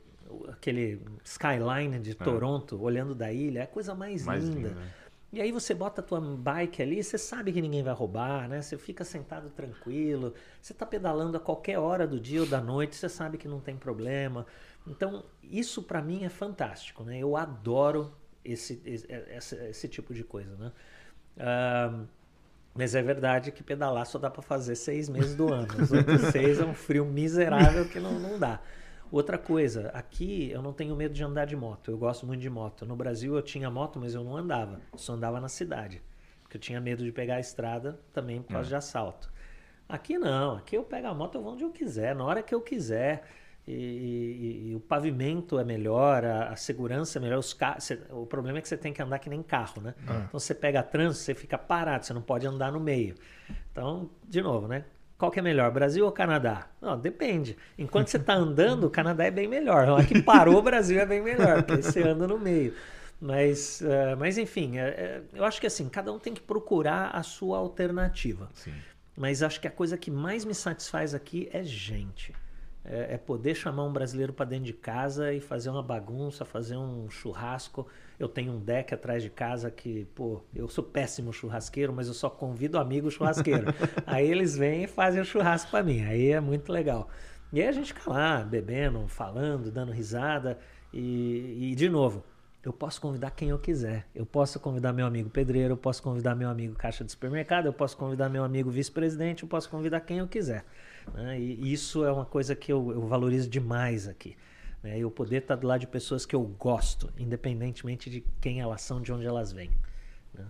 aquele skyline de Toronto, olhando da ilha, é a coisa mais, Mais linda. linda, né? E aí você bota a tua bike ali, você sabe que ninguém vai roubar, né? Você fica sentado tranquilo, você tá pedalando a qualquer hora do dia ou da noite, você sabe que não tem problema. Então, isso para mim é fantástico, né? Eu adoro esse, esse, esse, tipo de coisa, né? Ah, mas é verdade que pedalar só dá para fazer seis meses do ano. Os outros seis é um frio miserável que não, não dá. Outra coisa, aqui eu não tenho medo de andar de moto. Eu gosto muito de moto. No Brasil eu tinha moto, mas eu não andava. Só andava na cidade. Porque eu tinha medo de pegar a estrada também por causa de assalto. Aqui não. Aqui eu pego a moto, eu vou onde eu quiser, na hora que eu quiser. E, e- e o pavimento é melhor, a, a segurança é melhor. Os cê- o problema é que você tem que andar que nem carro, né? Então você pega trânsito, você fica parado, você não pode andar no meio. Então, de novo, né? Qual que é melhor, Brasil ou Canadá? Não, depende. Enquanto você está andando, o Canadá é bem melhor. Na hora que parou, o Brasil é bem melhor, porque você anda no meio. Mas, eh, mas enfim, é- é- eu acho que assim, cada um tem que procurar a sua alternativa. Sim. Mas acho que a coisa que mais me satisfaz aqui é gente. É, é poder chamar um brasileiro para dentro de casa e fazer uma bagunça, fazer um churrasco. Eu tenho um deck atrás de casa que, pô, eu sou péssimo churrasqueiro, mas eu só convido amigo churrasqueiro. [laughs] aí eles vêm e fazem o churrasco para mim. Aí é muito legal. E aí a gente fica lá bebendo, falando, dando risada. E, e de novo, eu posso convidar quem eu quiser. Eu posso convidar meu amigo pedreiro, eu posso convidar meu amigo caixa de supermercado, eu posso convidar meu amigo vice-presidente, eu posso convidar quem eu quiser. Né? E isso é uma coisa que eu, eu valorizo demais aqui. né? Eu poder estar do lado de pessoas que eu gosto, independentemente de quem elas são, de onde elas vêm. né?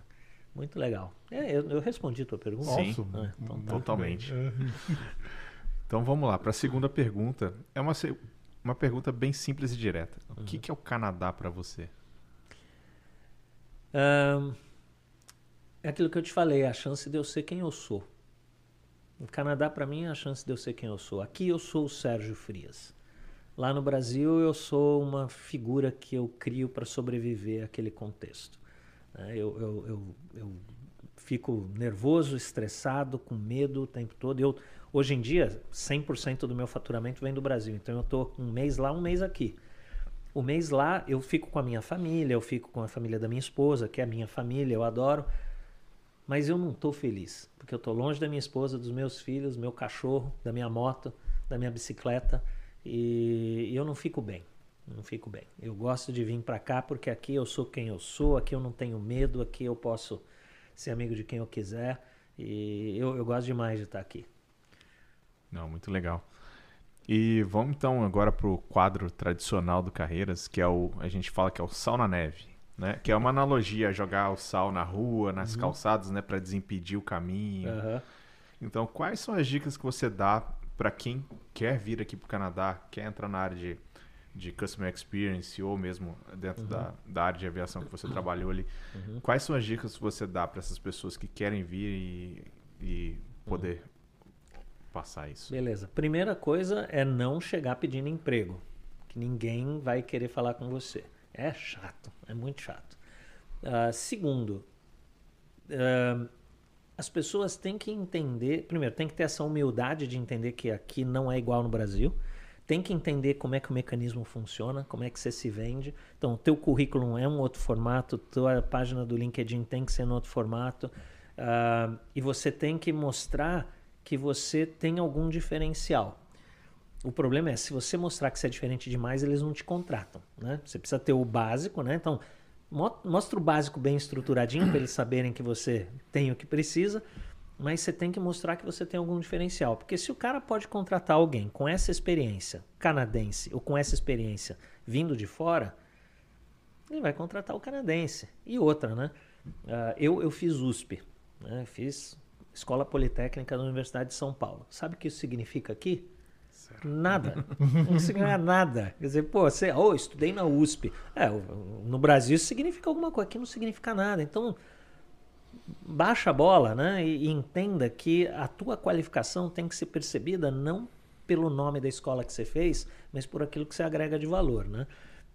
Muito legal. É, eu, eu respondi a tua pergunta. Sim. Nossa, É, então tá. Totalmente. [laughs] Então vamos lá, para a segunda pergunta. É uma, uma pergunta bem simples e direta. O Uhum. que, que é o Canadá para você? É aquilo que eu te falei, é a chance de eu ser quem eu sou. O Canadá, para mim, é a chance de eu ser quem eu sou. Aqui eu sou o Sérgio Frias. Lá no Brasil, eu sou uma figura que eu crio para sobreviver àquele contexto. né? Eu, eu, eu, eu fico nervoso, estressado, com medo o tempo todo. Eu, hoje em dia, 100% do meu faturamento vem do Brasil. Então, eu estou um mês lá, um mês aqui. O mês lá eu fico com a minha família, eu fico com a família da minha esposa, que é a minha família, eu adoro. Mas eu não estou feliz, porque eu estou longe da minha esposa, dos meus filhos, meu cachorro, da minha moto, da minha bicicleta, e eu não fico bem. Não fico bem. Eu gosto de vir para cá porque aqui eu sou quem eu sou, aqui eu não tenho medo, aqui eu posso ser amigo de quem eu quiser, e eu, eu gosto demais de estar aqui. Não, muito legal. E vamos então agora pro quadro tradicional do Carreiras, que é o a gente fala que é o sal na neve, né? Que é uma analogia jogar o sal na rua, nas calçadas, né, para desimpedir o caminho. Aham. Então, quais são as dicas que você dá para quem quer vir aqui para o Canadá, quer entrar na área de, de Customer Experience ou mesmo dentro da, da área de aviação que você trabalhou ali? Quais são as dicas que você dá para essas pessoas que querem vir e, e poder passar isso? Beleza. Primeira coisa é não chegar pedindo emprego. Que ninguém vai querer falar com você. É chato, é muito chato. Ah, segundo, ah, as pessoas têm que entender. Primeiro, tem que ter essa humildade de entender que aqui não é igual no Brasil. Tem que entender como é que o mecanismo funciona, como é que você se vende. Então, o teu currículo é um outro formato, tua página do LinkedIn tem que ser no outro formato. ah, e você tem que mostrar que você tem algum diferencial. O problema é, se você mostrar que você é diferente demais, eles não te contratam, né? Você precisa ter o básico, né? Então, mo- mostra o básico bem estruturadinho para eles saberem que você tem o que precisa, mas você tem que mostrar que você tem algum diferencial. Porque se o cara pode contratar alguém com essa experiência canadense ou com essa experiência vindo de fora, ele vai contratar o canadense. E outra, né? Ah, eu, eu fiz USP, né? Fiz Escola Politécnica da Universidade de São Paulo. Sabe o que isso significa aqui? Nada. Não significa nada. Quer dizer, pô, você, oh, estudei na USP. É, no Brasil isso significa alguma coisa, aqui não significa nada. Então, baixa a bola, né? E, e entenda que a tua qualificação tem que ser percebida não pelo nome da escola que você fez, mas por aquilo que você agrega de valor, né?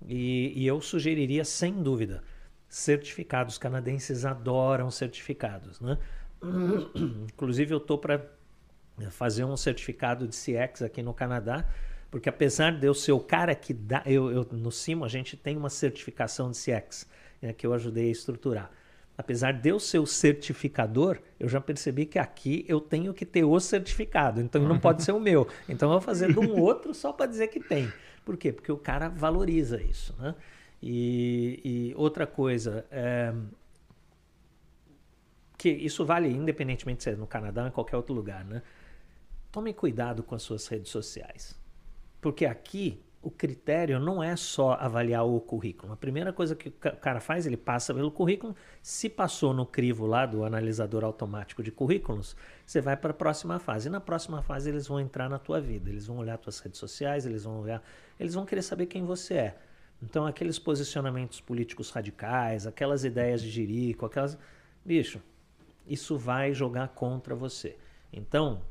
E, e eu sugeriria, sem dúvida, certificados. Os canadenses adoram certificados, né? [clears throat] Inclusive, eu estou para fazer um certificado de CX aqui no Canadá, Porque apesar de eu ser o cara que dá. Eu, eu no Cimo, a gente tem uma certificação de CX, né, que eu ajudei a estruturar. Apesar de eu ser o certificador, eu já percebi que aqui eu tenho que ter o certificado, então não pode ser o meu. Então eu vou fazer de um [laughs] outro só para dizer que tem. Por quê? Porque o cara valoriza isso. Né? E, e outra coisa, é, que isso vale independentemente se é no Canadá ou em qualquer outro lugar, né? Tome cuidado com as suas redes sociais. Porque aqui o critério não é só avaliar o currículo. A primeira coisa que o cara faz, ele passa pelo currículo. Se passou no crivo lá do analisador automático de currículos, você vai para a próxima fase. E na próxima fase eles vão entrar na tua vida. Eles vão olhar tuas redes sociais, eles vão olhar, eles vão querer saber quem você é. Então aqueles posicionamentos políticos radicais, aquelas ideias de jirico, aquelas, bicho, isso vai jogar contra você. Então,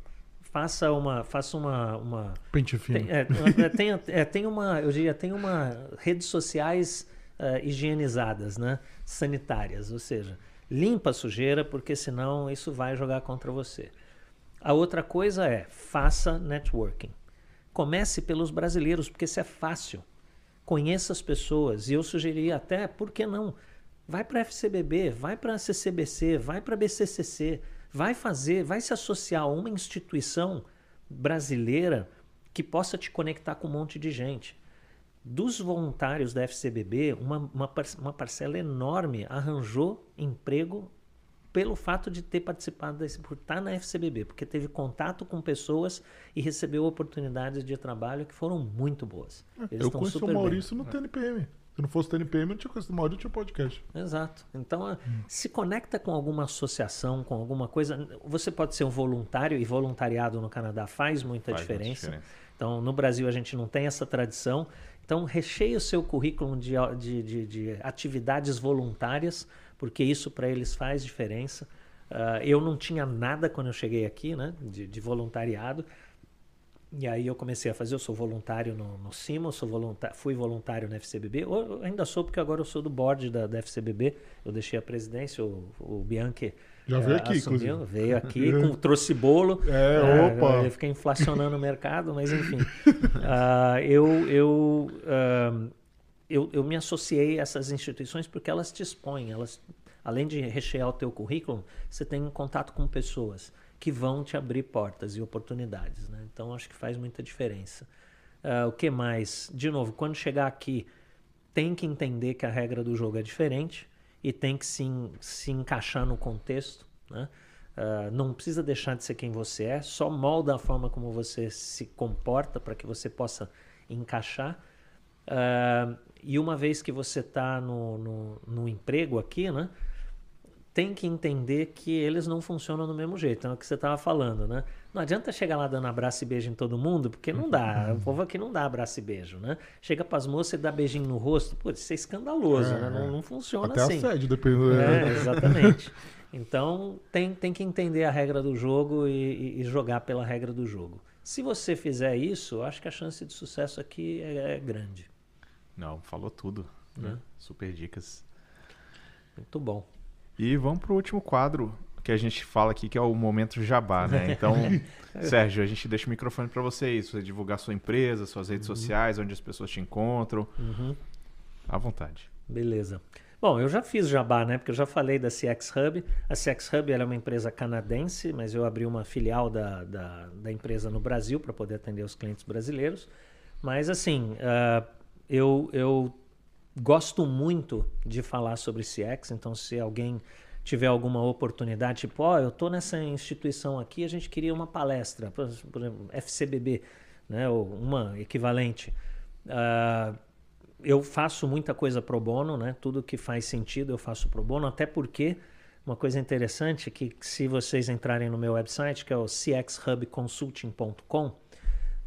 faça uma faça uma, uma pente fino. Tem, é, tem, é, tem, uma eu diria tem uma redes sociais uh, higienizadas né? Sanitárias ou seja limpa a sujeira porque senão isso vai jogar contra você. A outra coisa é faça networking. Comece pelos brasileiros porque isso é fácil. Conheça as pessoas e eu sugeriria até por que não? Vai para a FCBB vai para a CCBC vai para a BCCC vai fazer, vai se associar a uma instituição brasileira que possa te conectar com um monte de gente. Dos voluntários da FCBB, uma, uma, uma parcela enorme arranjou emprego pelo fato de ter participado, desse, por estar na FCBB, porque teve contato com pessoas e recebeu oportunidades de trabalho que foram muito boas. Eu conheci o Maurício bem. no TNPM. Se não fosse TNPM, não tinha conhecido o Maurício, tinha podcast. Exato. Então, hum. se conecta com alguma associação, com alguma coisa. Você pode ser um voluntário, e voluntariado no Canadá faz muita faz diferença. diferença. Então, no Brasil, a gente não tem essa tradição. Então, recheie o seu currículo de, de, de, de atividades voluntárias, porque isso para eles faz diferença. Uh, eu não tinha nada quando eu cheguei aqui, né, de, de voluntariado. E aí eu comecei a fazer, eu sou voluntário no, no CIMA, sou voluntário, fui voluntário no FCBB, eu ainda sou porque agora eu sou do board da, da FCBB, eu deixei a presidência, o, o Bianchi já veio aqui, assumiu, inclusive. Veio aqui, [laughs] com, trouxe bolo. É, é opa! Eu fiquei inflacionando o mercado, mas enfim. uh, [laughs] eu, eu, uh, eu, eu me associei a essas instituições porque elas te expõem, elas, além de rechear o teu currículo, você tem um contato com pessoas que vão te abrir portas e oportunidades. Né? Então, acho que faz muita diferença. Uh, o que mais? De novo, quando chegar aqui, tem que entender que a regra do jogo é diferente e tem que se, se encaixar no contexto. Né? Uh, não precisa deixar de ser quem você é, só molda a forma como você se comporta para que você possa encaixar. Uh, e uma vez que você está no, no, no emprego aqui, né? Tem que entender que eles não funcionam do mesmo jeito. É o que você estava falando, né? Não adianta chegar lá dando abraço e beijo em todo mundo, porque não dá. O povo aqui não dá abraço e beijo, né? Chega para as moças e dá beijinho no rosto. Pô, isso é escandaloso, é, né? Não, não funciona até assim. Até assédio, dependendo. É, exatamente. Então, tem, tem que entender a regra do jogo e, e, jogar pela regra do jogo. Se você fizer isso, acho que a chance de sucesso aqui é, é grande. Não, falou tudo. Né? Super dicas. Muito bom. E vamos para o último quadro que a gente fala aqui, que é o momento jabá, né? Então, [laughs] Sérgio, a gente deixa o microfone para vocês, você divulgar sua empresa, suas redes uhum. sociais, onde as pessoas te encontram. Uhum. À vontade. Beleza. Bom, eu já fiz jabá, né? Porque eu já falei da CX Hub. A CX Hub é uma empresa canadense, mas eu abri uma filial da, da, da empresa no Brasil para poder atender os clientes brasileiros. Mas, assim, uh, eu, eu gosto muito de falar sobre CX, então se alguém tiver alguma oportunidade, tipo, ó, oh, eu estou nessa instituição aqui, a gente queria uma palestra, por, exemplo, FCBB, né, ou uma equivalente. Uh, eu faço muita coisa pro bono, né? Tudo que faz sentido eu faço pro bono, até porque uma coisa interessante é que se vocês entrarem no meu website, que é o cxhubconsulting.com,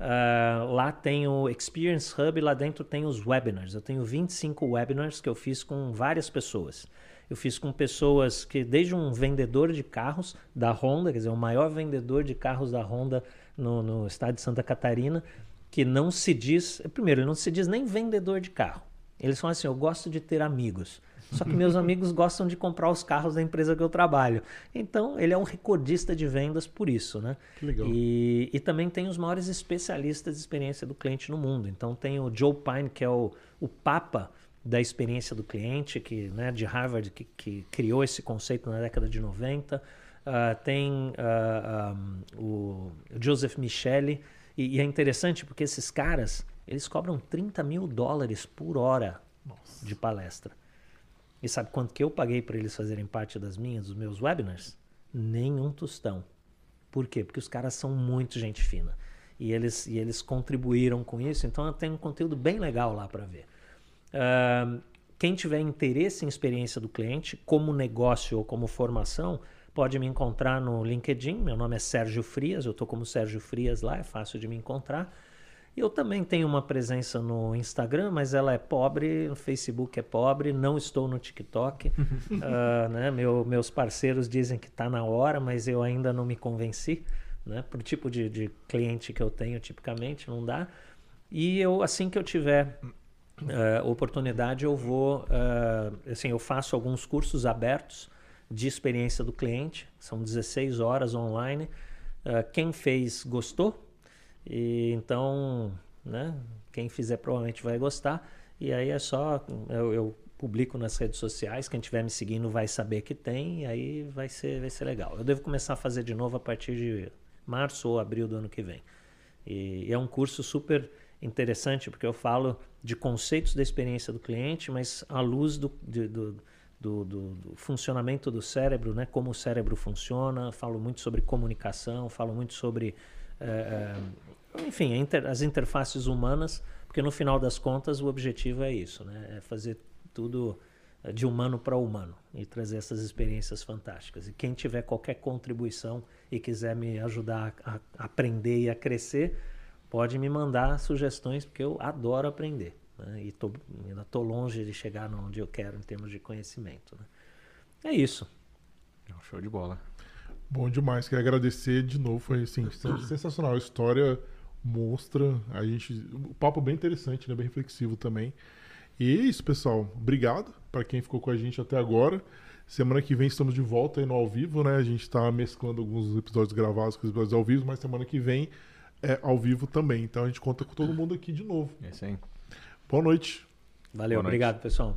Uh, lá tem o Experience Hub, lá dentro tem os webinars. Eu tenho 25 webinars que eu fiz com várias pessoas. Eu fiz com pessoas que, desde um vendedor de carros da Honda, quer dizer, o maior vendedor de carros da Honda no, no estado de Santa Catarina, que não se diz. Primeiro, ele não se diz nem vendedor de carro. Eles falam assim: eu gosto de ter amigos. Só que meus amigos gostam de comprar os carros da empresa que eu trabalho. Então, ele é um recordista de vendas por isso, né? Que legal. E, e também tem os maiores especialistas de experiência do cliente no mundo. Então, tem o Joe Pine, que é o, o papa da experiência do cliente, que, né, de Harvard, que, que criou esse conceito na década de 90. Uh, ah, tem uh, um, o Joseph Michele, e, e, é interessante porque esses caras eles cobram 30 mil dólares por hora Nossa. de palestra. E sabe quanto que eu paguei para eles fazerem parte das minhas, dos meus webinars? Nenhum tostão. Por quê? Porque os caras são muito gente fina. E eles, e eles contribuíram com isso, então eu tenho um conteúdo bem legal lá para ver. Uh, quem tiver interesse em experiência do cliente, como negócio ou como formação, pode me encontrar no LinkedIn. Meu nome é Sérgio Frias, eu estou como Sérgio Frias lá, é fácil de me encontrar. Eu também tenho uma presença no Instagram, mas ela é pobre, no Facebook é pobre, não estou no TikTok. uh, [laughs] né? Meu, meus parceiros dizem que está na hora, mas eu ainda não me convenci. Né? Tipo de, de cliente que eu tenho, tipicamente, não dá. E eu, assim que eu tiver uh, oportunidade, eu vou, uh, assim, eu faço alguns cursos abertos de experiência do cliente, são 16 horas online. Uh, quem fez gostou, e então, né, quem fizer provavelmente vai gostar. E aí é só eu, eu publico nas redes sociais, quem estiver me seguindo vai saber que tem, e aí vai ser, vai ser legal. Eu devo começar a fazer de novo a partir de março ou abril do ano que vem. E, e é um curso super interessante, porque eu falo de conceitos da experiência do cliente, mas à luz do, de, do, do, do, do, funcionamento do cérebro, né? como o cérebro funciona, falo muito sobre comunicação, falo muito sobre, é, é, enfim, inter, as interfaces humanas, porque no final das contas o objetivo é isso, né? é fazer tudo eh, de humano para humano e trazer essas experiências fantásticas. E quem tiver qualquer contribuição e quiser me ajudar a, a aprender e a crescer, pode me mandar sugestões, porque eu adoro aprender. Né? E tô, ainda estou longe de chegar onde eu quero em termos de conhecimento. Né? É isso. É show de bola. Bom demais. Quero agradecer de novo. Foi assim, sensacional. A história mostra. A gente. O papo bem interessante, né? bem reflexivo também. E é isso, pessoal. Obrigado para quem ficou com a gente até agora. Semana que vem estamos de volta aí no ao vivo, né? A gente está mesclando alguns episódios gravados com os episódios ao vivo, mas semana que vem é ao vivo também. Então a gente conta com todo mundo aqui de novo. É isso aí. Boa noite. Valeu, Boa noite. obrigado, pessoal.